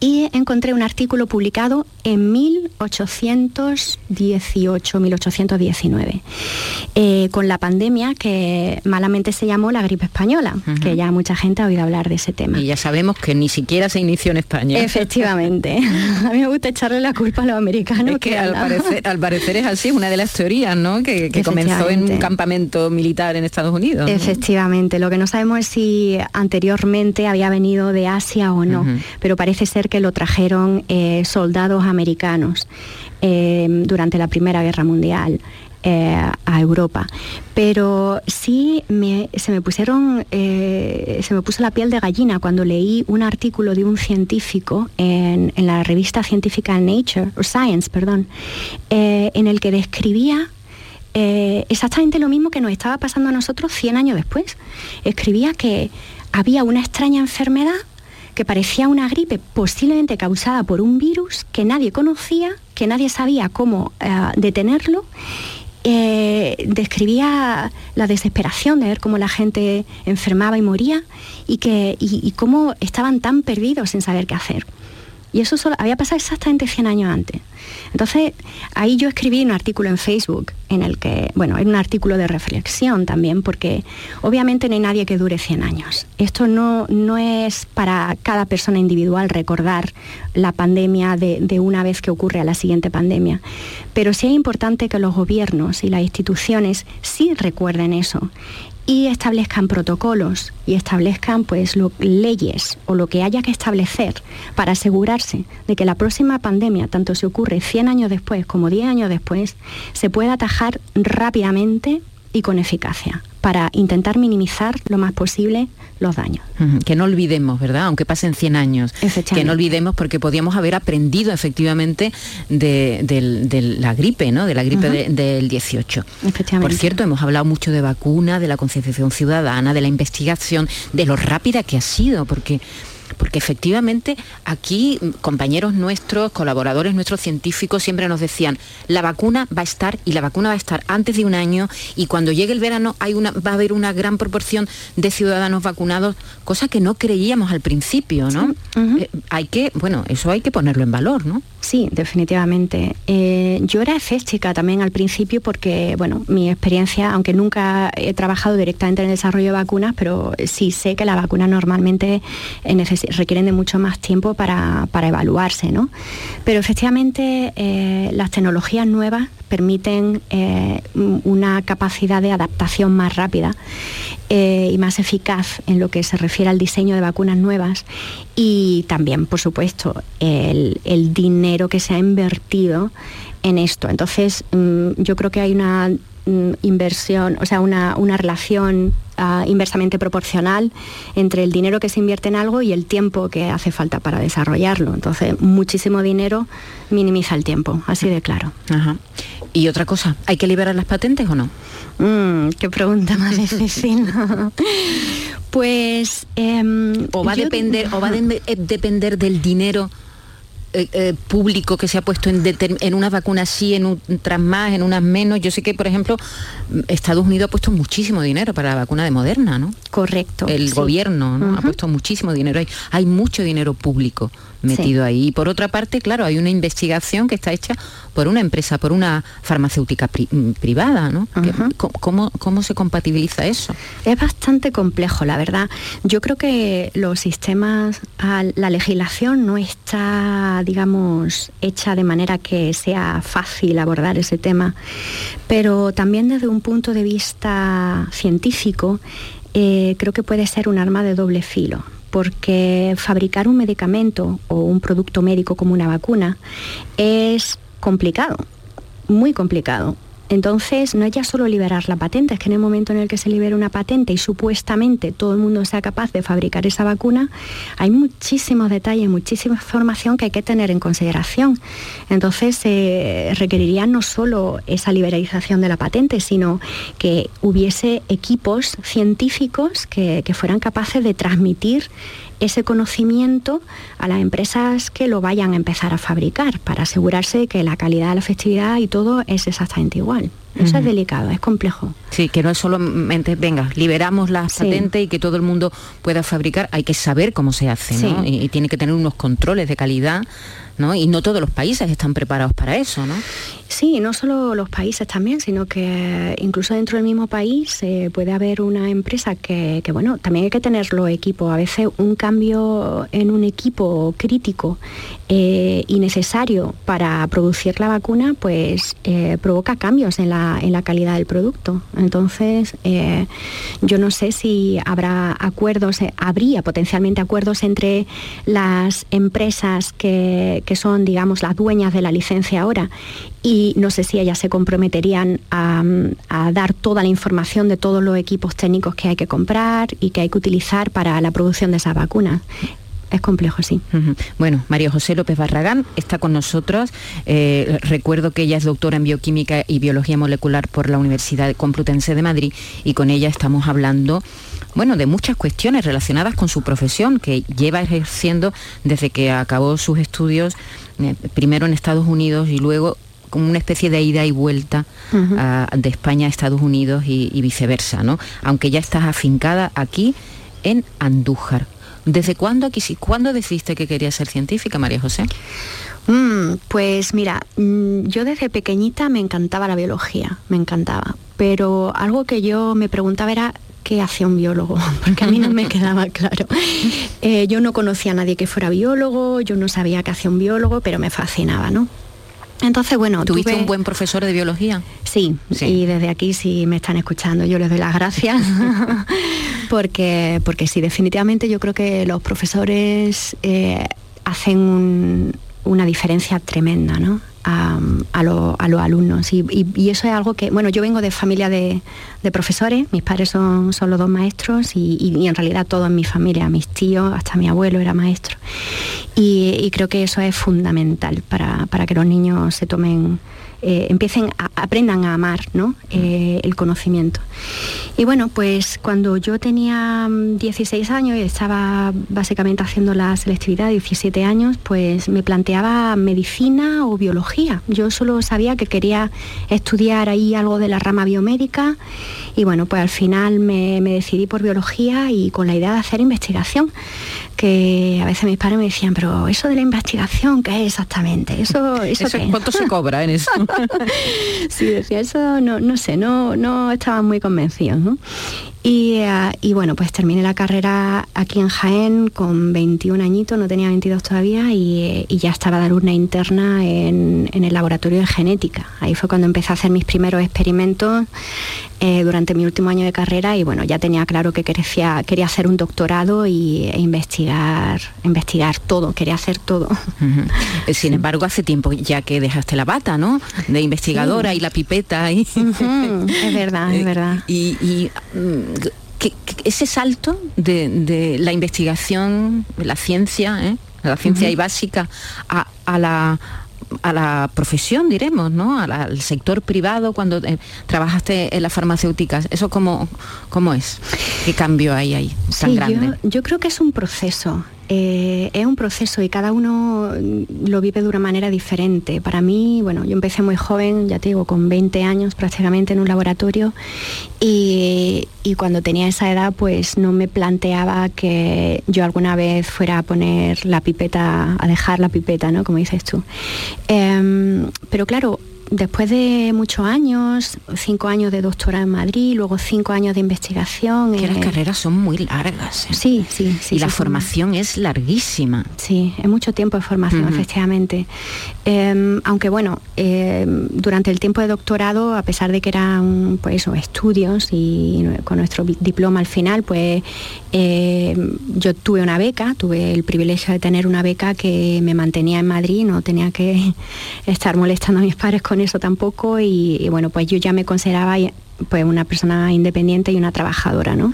y encontré un artículo publicado en 1818, 1819, eh, con la pandemia que malamente se llamó la gripe española, que ya mucha gente ha oído hablar de ese tema. Y ya sabemos que ni siquiera se inició en España. Efectivamente. *laughs* a mí me gusta echarle la culpa a los americanos. que, al, parecer, es así, una de las teorías, ¿no? Que, comenzó en un campamento militar en Estados Unidos. Efectivamente. Lo que no sabemos es si anteriormente había venido de Asia o no, pero parece ser que que lo trajeron eh, soldados americanos eh, durante la Primera Guerra Mundial. Eh, a Europa. Pero sí se me pusieron, se me puso la piel de gallina cuando leí un artículo de un científico en, la revista científica Nature, o Science, perdón, en el que describía exactamente lo mismo que nos estaba pasando a nosotros 100 años después. Escribía que había una extraña enfermedad que parecía una gripe posiblemente causada por un virus que nadie conocía, que nadie sabía cómo eh, detenerlo. Eh, describía la desesperación de ver cómo la gente enfermaba y moría y, que, y cómo estaban tan perdidos sin saber qué hacer. Y eso había pasado exactamente 100 años antes. Entonces, ahí yo escribí un artículo en Facebook en el que, bueno, era un artículo de reflexión también, porque obviamente no hay nadie que dure 100 años. Esto no, no es para cada persona individual recordar la pandemia de, de una vez que ocurre a la siguiente pandemia, pero sí es importante que los gobiernos y las instituciones sí recuerden eso y establezcan protocolos y establezcan pues leyes o lo que haya que establecer para asegurarse de que la próxima pandemia, tanto si ocurre 100 años después como 10 años después, se pueda atajar rápidamente y con eficacia para intentar minimizar lo más posible los daños. Que no olvidemos, ¿verdad? Aunque pasen 100 años. Que no olvidemos porque podíamos haber aprendido efectivamente de, la gripe, ¿no? De la gripe del 18. Por cierto, hemos hablado mucho de vacuna, de la concienciación ciudadana, de la investigación, de lo rápida que ha sido, porque porque efectivamente aquí mm, compañeros nuestros, colaboradores nuestros científicos siempre nos decían, la vacuna va a estar y la vacuna va a estar antes de un año y cuando llegue el verano hay una, va a haber una gran proporción de ciudadanos vacunados, cosa que no creíamos al principio, ¿no? Eh, hay que, bueno, eso hay que ponerlo en valor, ¿no? Sí, definitivamente. Eh, yo era escéptica también al principio porque, bueno, mi experiencia, aunque nunca he trabajado directamente en el desarrollo de vacunas, pero sí sé que las vacunas normalmente requieren de mucho más tiempo para, evaluarse, ¿no? Pero efectivamente eh, las tecnologías nuevas permiten eh, una capacidad de adaptación más rápida y más eficaz en lo que se refiere al diseño de vacunas nuevas y también, por supuesto, el, dinero que se ha invertido en esto. Entonces, mm, yo creo que hay una mm, inversión, o sea, una, relación inversamente proporcional entre el dinero que se invierte en algo y el tiempo que hace falta para desarrollarlo. Entonces, muchísimo dinero minimiza el tiempo, así de claro. Y otra cosa, ¿hay que liberar las patentes o no? Mm, qué pregunta más *laughs* difícil. *laughs* pues... Em, o va a depender, o va a eh, depender del dinero eh, eh, público que se ha puesto en, en unas vacunas sí, en otras más, en unas menos. Yo sé que, por ejemplo, Estados Unidos ha puesto muchísimo dinero para la vacuna de Moderna, ¿no? Correcto. El gobierno ¿no? ha puesto muchísimo dinero ahí. Hay mucho dinero público metido ahí. Y por otra parte, claro, hay una investigación que está hecha por una empresa, por una farmacéutica mm, privada, ¿no? ¿Cómo, ¿Cómo se compatibiliza eso? Es bastante complejo, la verdad. Yo creo que los sistemas, la legislación no está, digamos, hecha de manera que sea fácil abordar ese tema, pero también desde un punto de vista científico, eh, creo que puede ser un arma de doble filo porque fabricar un medicamento o un producto médico como una vacuna es complicado, muy complicado. Entonces, no es ya solo liberar la patente, es que en el momento en el que se libera una patente y supuestamente todo el mundo sea capaz de fabricar esa vacuna, hay muchísimos detalles, muchísima información que hay que tener en consideración. Entonces, se requeriría no solo esa liberalización de la patente, sino que hubiese equipos científicos que, que fueran capaces de transmitir ese conocimiento a las empresas que lo vayan a empezar a fabricar para asegurarse que la calidad, de la efectividad y todo es exactamente igual. Eso es delicado, es complejo. Sí, que no es solamente, venga, liberamos la patente y que todo el mundo pueda fabricar, hay que saber cómo se hace, ¿no? y, tiene que tener unos controles de calidad y no todos los países están preparados para eso, ¿no? Sí, no solo los países también, sino que incluso dentro del mismo país eh, puede haber una empresa que, bueno, también hay que tener los equipos. A veces un cambio en un equipo crítico eh, y necesario para producir la vacuna, pues eh, provoca cambios en la, en la, calidad del producto. Entonces, yo no sé si habrá acuerdos, habría potencialmente acuerdos entre las empresas que, que son, digamos, las dueñas de la licencia ahora y no sé si ellas se comprometerían a, dar toda la información de todos los equipos técnicos que hay que comprar y que hay que utilizar para la producción de esas vacunas es complejo, sí. Bueno, María José López Barragán está con nosotros. Eh, recuerdo que ella es doctora en bioquímica y biología molecular por la Universidad Complutense de Madrid y con ella estamos hablando bueno, de muchas cuestiones relacionadas con su profesión que lleva ejerciendo desde que acabó sus estudios, eh, primero en Estados Unidos y luego como una especie de ida y vuelta de España a Estados Unidos y, viceversa, ¿no? Aunque ya estás afincada aquí en Andújar. ¿Desde cuándo, cuándo decidiste que querías ser científica, María José? Mm, pues mira, mm, yo desde pequeñita me encantaba la biología, me encantaba. Pero algo que yo me preguntaba era qué hacía un biólogo, *laughs* porque a mí no me *laughs* quedaba claro. Eh, yo no conocía a nadie que fuera biólogo, yo no sabía qué hacía un biólogo, pero me fascinaba, ¿no? Entonces, bueno, ¿Tuviste un buen profesor de biología? Sí, y desde aquí si me están escuchando yo les doy las gracias *laughs* porque, porque sí, definitivamente yo creo que los profesores eh, hacen una diferencia tremenda, ¿no? A, los alumnos. Y, eso es algo que, bueno, yo vengo de familia de, profesores, mis padres son, son, los dos maestros y, en realidad todo en mi familia, mis tíos, hasta mi abuelo era maestro. Y, creo que eso es fundamental para, para que los niños se tomen eh, empiecen a, aprendan a amar eh, el conocimiento. Y bueno, pues cuando yo tenía 16 mm, años y estaba básicamente haciendo la selectividad, 17 años, pues me planteaba medicina o biología. Yo solo sabía que quería estudiar ahí algo de la rama biomédica y bueno, pues al final me, decidí por biología y con la idea de hacer investigación que a veces mis padres me decían, pero eso de la investigación, ¿qué es exactamente? Eso, eso, ¿Cuánto se cobra en eso? *laughs* *laughs* sí, decía, eso no, no sé, no, no estaban muy convencidos. ¿no? Eh, y, bueno, pues terminé la carrera aquí en Jaén con 21 añitos, no tenía 22 todavía, y, ya estaba de alumna interna en, el laboratorio de genética. Ahí fue cuando empecé a hacer mis primeros experimentos eh, durante mi último año de carrera y bueno, ya tenía claro que quería, quería hacer un doctorado y, e investigar, investigar todo, quería hacer todo. Eh, sin embargo, hace tiempo ya que dejaste la bata, ¿no? De investigadora y la pipeta. Y... Es verdad, es *laughs* verdad. y mm, ese salto de, la investigación, de la ciencia, ¿eh? la ciencia y básica, a, la a la profesión, diremos, ¿no? al sector privado cuando eh, trabajaste en las farmacéuticas. ¿Eso cómo, cómo es? ¿Qué cambio hay ahí tan grande? yo, creo que es un proceso. Eh, es un proceso y cada uno lo vive de una manera diferente. Para mí, bueno, yo empecé muy joven, ya te digo, con 20 años prácticamente en un laboratorio y, cuando tenía esa edad pues no me planteaba que yo alguna vez fuera a poner la pipeta, a dejar la pipeta, ¿no? Como dices tú. Em, pero claro, después de muchos años, cinco años de doctorado en Madrid, luego cinco años de investigación. Que las carreras son muy largas. ¿eh? Sí, sí, sí. Y la formación es larguísima. Sí, es mucho tiempo de formación, efectivamente. Em, aunque bueno, em, durante el tiempo de doctorado, a pesar de que eran pues, estudios y con nuestro diploma al final, pues em, yo tuve una beca, tuve el privilegio de tener una beca que me mantenía en Madrid, no tenía que *laughs* estar molestando a mis padres con eso tampoco y, bueno, pues yo ya me consideraba pues una persona independiente y una trabajadora, ¿no?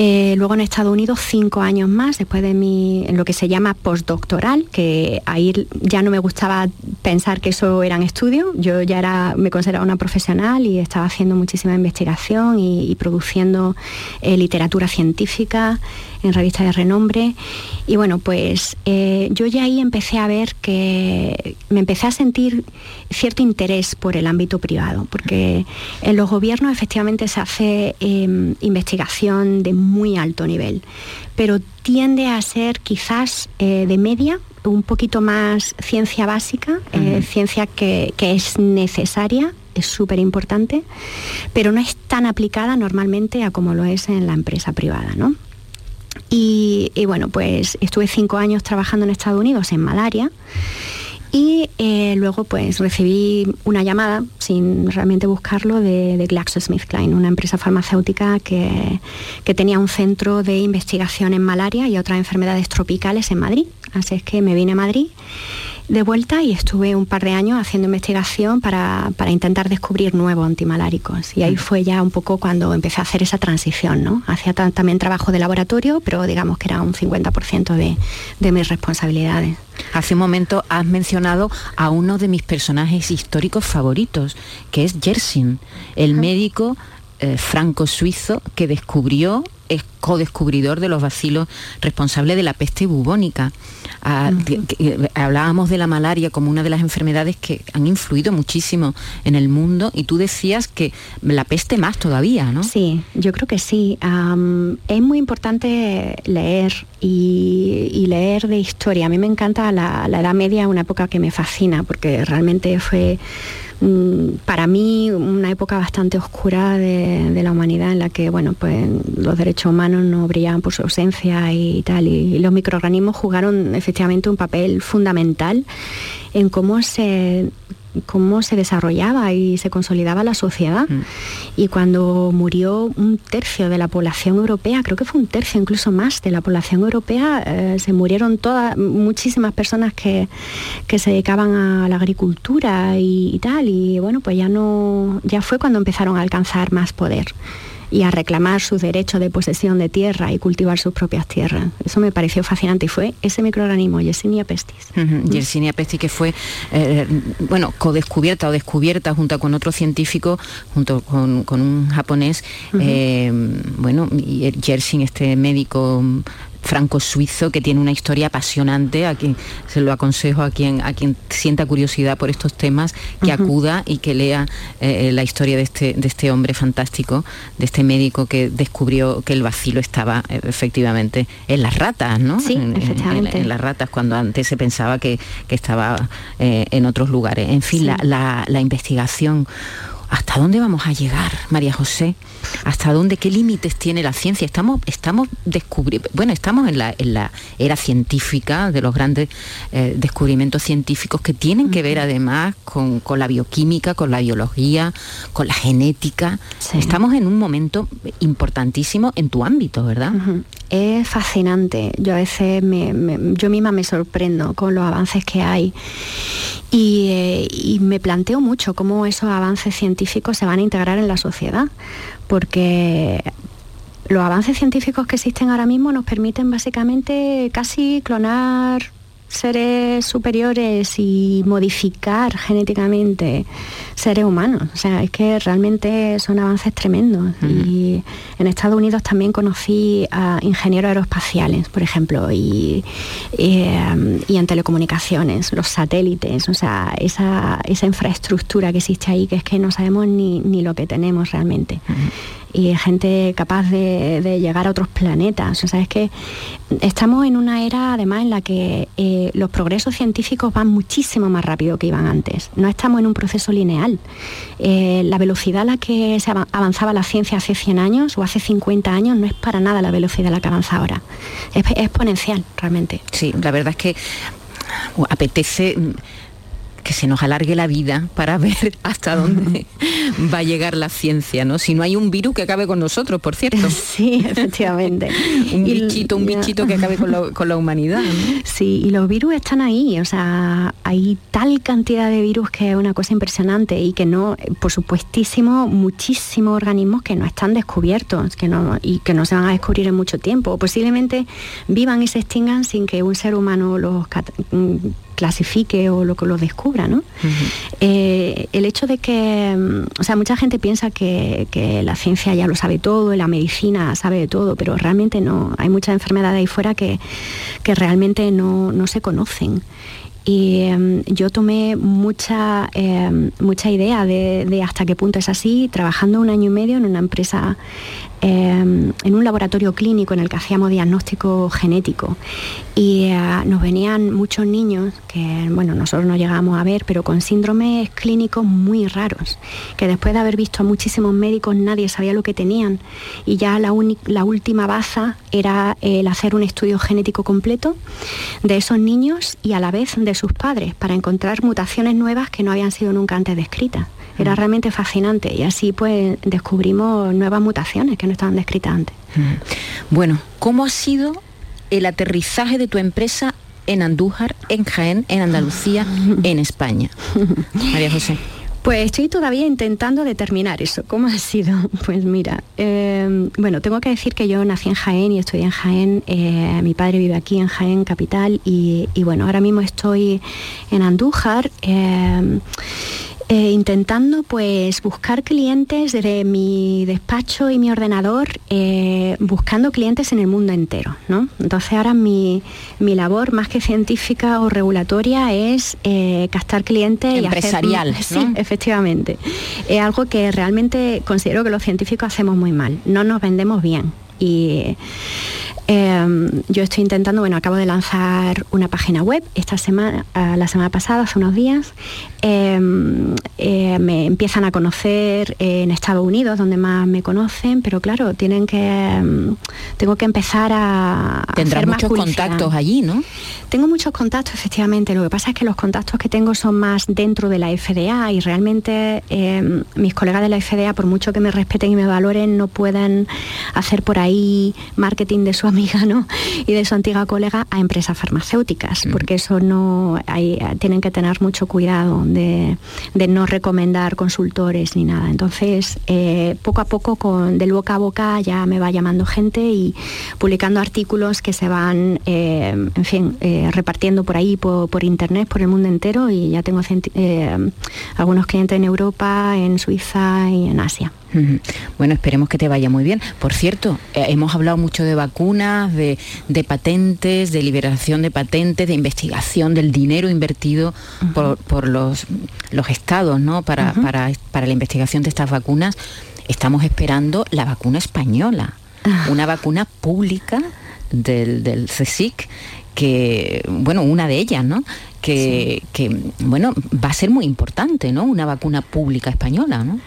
Eh, luego en Estados Unidos cinco años más, después de mi, en lo que se llama postdoctoral, que ahí ya no me gustaba pensar que eso eran estudios, yo ya era, me consideraba una profesional y estaba haciendo muchísima investigación y, produciendo eh, literatura científica en revistas de renombre. Y bueno, pues eh, yo ya ahí empecé a ver que me empecé a sentir cierto interés por el ámbito privado, porque en los gobiernos efectivamente se hace em, investigación de muy alto nivel, pero tiende a ser quizás eh, de media, un poquito más ciencia básica, eh, ciencia que, que es necesaria es súper importante, pero no es tan aplicada normalmente a como lo es en la empresa privada, ¿no? Y, bueno, pues estuve cinco años trabajando en Estados Unidos en malaria y eh, luego pues recibí una llamada, sin realmente buscarlo, de, de GlaxoSmithKline, una empresa farmacéutica que, que, tenía un centro de investigación en malaria y otras enfermedades tropicales en Madrid. Así es que me vine a Madrid de vuelta y estuve un par de años haciendo investigación para, intentar descubrir nuevos antimaláricos. Y ahí mm. fue ya un poco cuando empecé a hacer esa transición, ¿no? Hacía también trabajo de laboratorio, pero digamos que era un 50% de, de mis responsabilidades. Hace un momento has mencionado a uno de mis personajes históricos favoritos, que es Yersin, el médico eh, franco-suizo que descubrió es co-descubridor de los vacilos responsables de la peste bubónica. Eh, hablábamos de la malaria como una de las enfermedades que han influido muchísimo en el mundo y tú decías que la peste más todavía, ¿no? Sí, yo creo que sí. es muy importante leer y, leer de historia. A mí me encanta la, la Edad Media, una época que me fascina porque realmente fue para mí una época bastante oscura de, la humanidad en la que bueno pues los derechos humanos no brillaban por su ausencia y tal y los microorganismos jugaron efectivamente un papel fundamental en cómo se cómo se desarrollaba y se consolidaba la sociedad. Mm. Y cuando murió un tercio de la población europea, creo que fue un tercio incluso más de la población europea, eh, se murieron todas, muchísimas personas que, se dedicaban a la agricultura y, y, tal. Y bueno, pues ya no, ya fue cuando empezaron a alcanzar más poder y a reclamar sus derechos de posesión de tierra y cultivar sus propias tierras. Eso me pareció fascinante y fue ese microorganismo, Yersinia pestis. Yersinia pestis que fue, eh, bueno, co-descubierta o descubierta junto con otro científico, junto con, un japonés, eh, bueno, Yersin, este médico franco-suizo que tiene una historia apasionante, a quien se lo aconsejo a quien, a quien sienta curiosidad por estos temas, que acuda y que lea eh, la historia de este, de este hombre fantástico, de este médico que descubrió que el vacilo estaba eh, efectivamente en las ratas, ¿no? Sí, en. En, las ratas, cuando antes se pensaba que, estaba eh, en otros lugares. En fin, la, la investigación ¿Hasta dónde vamos a llegar, María José? ¿Hasta dónde? ¿Qué límites tiene la ciencia? Estamos, estamos descubriendo, bueno, estamos en la, en la, era científica de los grandes eh, descubrimientos científicos que tienen que ver además con, la bioquímica, con la biología, con la genética. Estamos en un momento importantísimo en tu ámbito, ¿verdad? Es fascinante. Yo a veces yo misma me sorprendo con los avances que hay eh, y, me planteo mucho cómo esos avances científicos se van a integrar en la sociedad, porque los avances científicos que existen ahora mismo nos permiten básicamente casi clonar seres superiores y modificar genéticamente seres humanos. O sea, es que realmente son avances tremendos. Y en Estados Unidos también conocí a ingenieros aeroespaciales, por ejemplo, y, eh, en telecomunicaciones, los satélites, o sea, esa, infraestructura que existe ahí, que es que no sabemos ni, lo que tenemos realmente y gente capaz de, llegar a otros planetas. O sea, es que estamos en una era además en la que eh, los progresos científicos van muchísimo más rápido que iban antes. No estamos en un proceso lineal. Eh, la velocidad a la que se avanzaba la ciencia hace 100 años o hace 50 años no es para nada la velocidad a la que avanza ahora. Es, es exponencial, realmente. Sí, la verdad es que apetece que se nos alargue la vida para ver *laughs* hasta dónde va a llegar la ciencia, ¿no? Si no hay un virus que acabe con nosotros, por cierto. *laughs* Sí, efectivamente. *laughs* un bichito, un bichito que acabe con la, humanidad. Sí, y los virus están ahí, o sea, hay tal cantidad de virus que es una cosa impresionante y que no, por supuestísimo, muchísimos organismos que no están descubiertos que no, y que no se van a descubrir en mucho tiempo. Posiblemente vivan y se extingan sin que un ser humano los clasifique o lo que lo descubra, ¿no? Eh, el hecho de que, mm, o sea, mucha gente piensa que, la ciencia ya lo sabe todo, la medicina sabe de todo, pero realmente no. Hay muchas enfermedades ahí fuera que, realmente no, se conocen. Y em, yo tomé mucha, em, mucha idea de, hasta qué punto es así, trabajando un año y medio en una empresa Em, en un laboratorio clínico en el que hacíamos diagnóstico genético. Y eh, nos venían muchos niños que, bueno, nosotros no llegábamos a ver, pero con síndromes clínicos muy raros, que después de haber visto a muchísimos médicos nadie sabía lo que tenían. Y ya la, la última baza era el hacer un estudio genético completo de esos niños y a la vez de sus padres para encontrar mutaciones nuevas que no habían sido nunca antes descritas. Era realmente fascinante y así pues descubrimos nuevas mutaciones que no estaban descritas antes. Bueno, ¿cómo ha sido el aterrizaje de tu empresa en Andújar, en Jaén, en Andalucía, en España? *laughs* María José. Pues estoy todavía intentando determinar eso. ¿Cómo ha sido? *laughs* Pues mira, em, bueno, tengo que decir que yo nací en Jaén y estudié en Jaén. Eh, mi padre vive aquí en Jaén, capital, y, bueno, ahora mismo estoy en Andújar. Em, Eh, intentando pues buscar clientes desde mi despacho y mi ordenador, eh, buscando clientes en el mundo entero. ¿no? Entonces ahora mi, labor más que científica o regulatoria es eh, captar clientes empresarial. Y Sí, efectivamente. Es algo que realmente considero que los científicos hacemos muy mal. No nos vendemos bien. Y Em, yo estoy intentando, bueno, acabo de lanzar una página web esta semana, eh, la semana pasada, hace unos días. Em, eh, me empiezan a conocer en Estados Unidos, donde más me conocen, pero claro, tienen que em, tengo que empezar a Tendrás muchos contactos allí, ¿no? Tengo muchos contactos, efectivamente. Lo que pasa es que los contactos que tengo son más dentro de la FDA y realmente mis colegas de la FDA, por mucho que me respeten y me valoren, no pueden hacer por ahí marketing de su y de su antigua colega a empresas farmacéuticas, porque eso no hay, tienen que tener mucho cuidado de, no recomendar consultores ni nada. Entonces, eh, poco a poco, con, del boca a boca, ya me va llamando gente y publicando artículos que se van, eh, en fin, eh, repartiendo por ahí, por, por, internet, por el mundo entero, y ya tengo algunos clientes en Europa, en Suiza y en Asia. Bueno, esperemos que te vaya muy bien. Por cierto, eh, hemos hablado mucho de vacunas, de, patentes, de liberación de patentes, de investigación, del dinero invertido por, los, los, estados ¿no? para, para, la investigación de estas vacunas. Estamos esperando la vacuna española, ah. una vacuna pública del, del CSIC que, bueno, una de ellas, ¿no? Que, que, bueno, va a ser muy importante, ¿no? Una vacuna pública española, ¿no?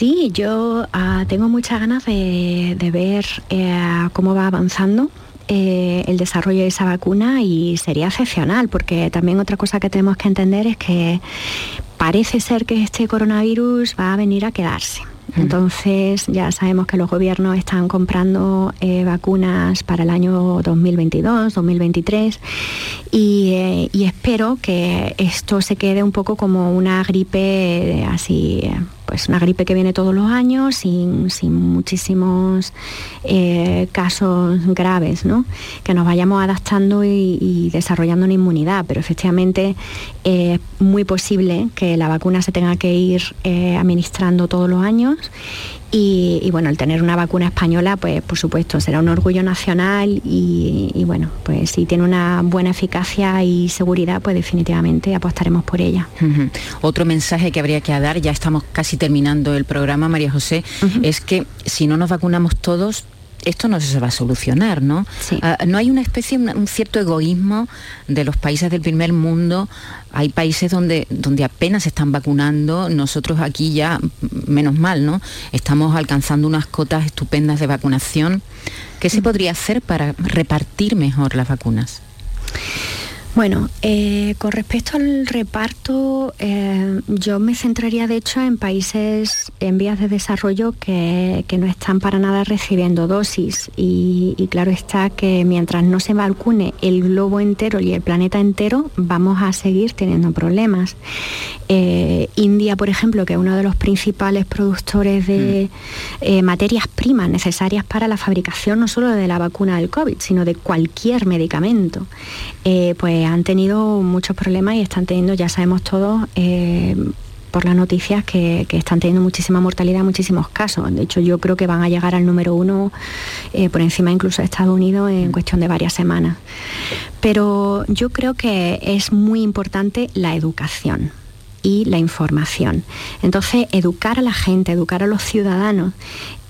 Sí, yo ah, tengo muchas ganas de, ver eh, cómo va avanzando eh, el desarrollo de esa vacuna y sería excepcional, porque también otra cosa que tenemos que entender es que parece ser que este coronavirus va a venir a quedarse. Entonces ya sabemos que los gobiernos están comprando eh, vacunas para el año 2022, 2023 y, y, espero que esto se quede un poco como una gripe así pues una gripe que viene todos los años sin, muchísimos eh, casos graves, ¿no? que nos vayamos adaptando y, desarrollando una inmunidad, pero efectivamente es muy posible que la vacuna se tenga que ir eh, administrando todos los años y, bueno, el tener una vacuna española, pues por supuesto, será un orgullo nacional y, bueno, pues si tiene una buena eficacia y seguridad, pues definitivamente apostaremos por ella. Otro mensaje que habría que dar, ya estamos casi terminando el programa, María José, es que si no nos vacunamos todos, esto no se va a solucionar, ¿no? Ah, no hay una especie, un, cierto egoísmo de los países del primer mundo. Hay países donde, donde apenas están vacunando. Nosotros aquí ya, menos mal, ¿no? Estamos alcanzando unas cotas estupendas de vacunación. ¿Qué se mm. podría hacer para repartir mejor las vacunas? Bueno, eh, con respecto al reparto, eh, yo me centraría de hecho en países en vías de desarrollo que, no están para nada recibiendo dosis y, claro está que mientras no se vacune el globo entero y el planeta entero, vamos a seguir teniendo problemas. Eh, India, por ejemplo, que es uno de los principales productores de mm. materias primas necesarias para la fabricación no solo de la vacuna del COVID, sino de cualquier medicamento, pues han tenido muchos problemas y están teniendo, ya sabemos todos, eh, por las noticias que, están teniendo muchísima mortalidad, muchísimos casos. De hecho, yo creo que van a llegar al número uno eh, por encima incluso de Estados Unidos en cuestión de varias semanas. Pero yo creo que es muy importante la educación y la información. Entonces, educar a la gente, educar a los ciudadanos,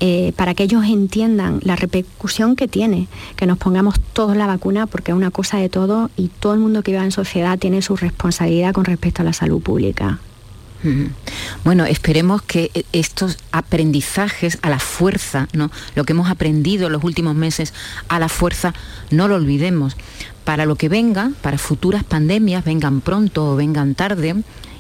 eh, para que ellos entiendan la repercusión que tiene que nos pongamos todos la vacuna, porque es una cosa de todo y todo el mundo que vive en sociedad tiene su responsabilidad con respecto a la salud pública. Bueno, esperemos que estos aprendizajes a la fuerza, ¿no? lo que hemos aprendido en los últimos meses a la fuerza, no lo olvidemos. Para lo que venga, para futuras pandemias, vengan pronto o vengan tarde,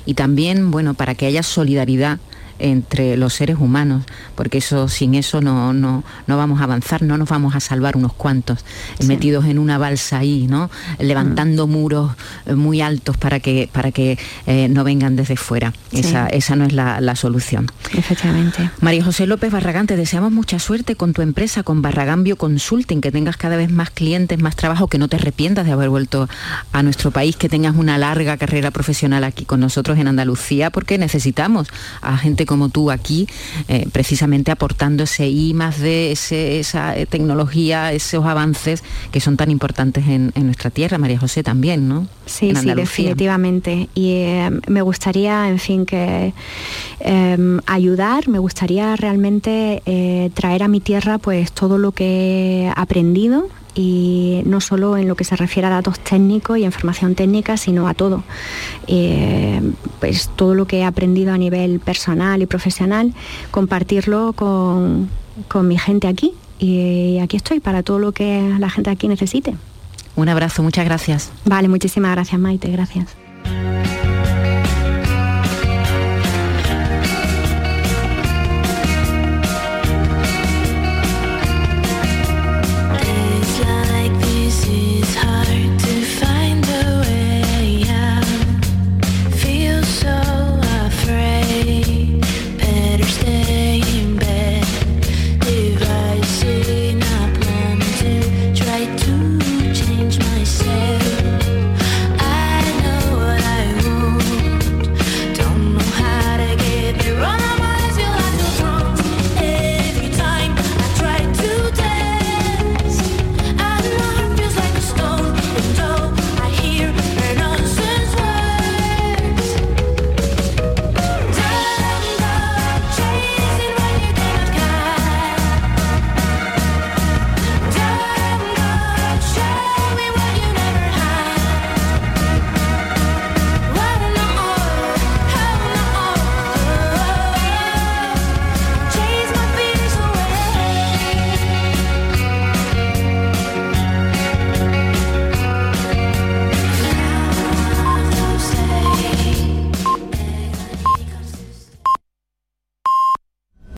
y también, bueno, para que haya solidaridad entre los seres humanos, porque eso sin eso no, no, no vamos a avanzar, no nos vamos a salvar unos cuantos metidos en una balsa ahí, ¿no? levantando mm. muros eh, muy altos para que, para que eh, no vengan desde fuera. Esa, esa no es la, la, solución. Efectivamente. María José López Barragán, te deseamos mucha suerte con tu empresa, con Barragán Bioconsulting, que tengas cada vez más clientes, más trabajo, que no te arrepientas de haber vuelto a nuestro país, que tengas una larga carrera profesional aquí con nosotros en Andalucía, porque necesitamos a gente como tú aquí, eh, precisamente aportando ese I más de esa eh, tecnología, esos avances que son tan importantes en, nuestra tierra, María José también, ¿no? Sí, sí, definitivamente. Y eh, me gustaría, en fin, que em, ayudar, me gustaría realmente traer a mi tierra pues todo lo que he aprendido y no solo en lo que se refiere a datos técnicos y información técnica, sino a todo. Eh, pues todo lo que he aprendido a nivel personal y profesional, compartirlo con, con mi gente aquí. Y aquí estoy para todo lo que la gente aquí necesite. Un abrazo, muchas gracias. Vale, muchísimas gracias Maite, gracias.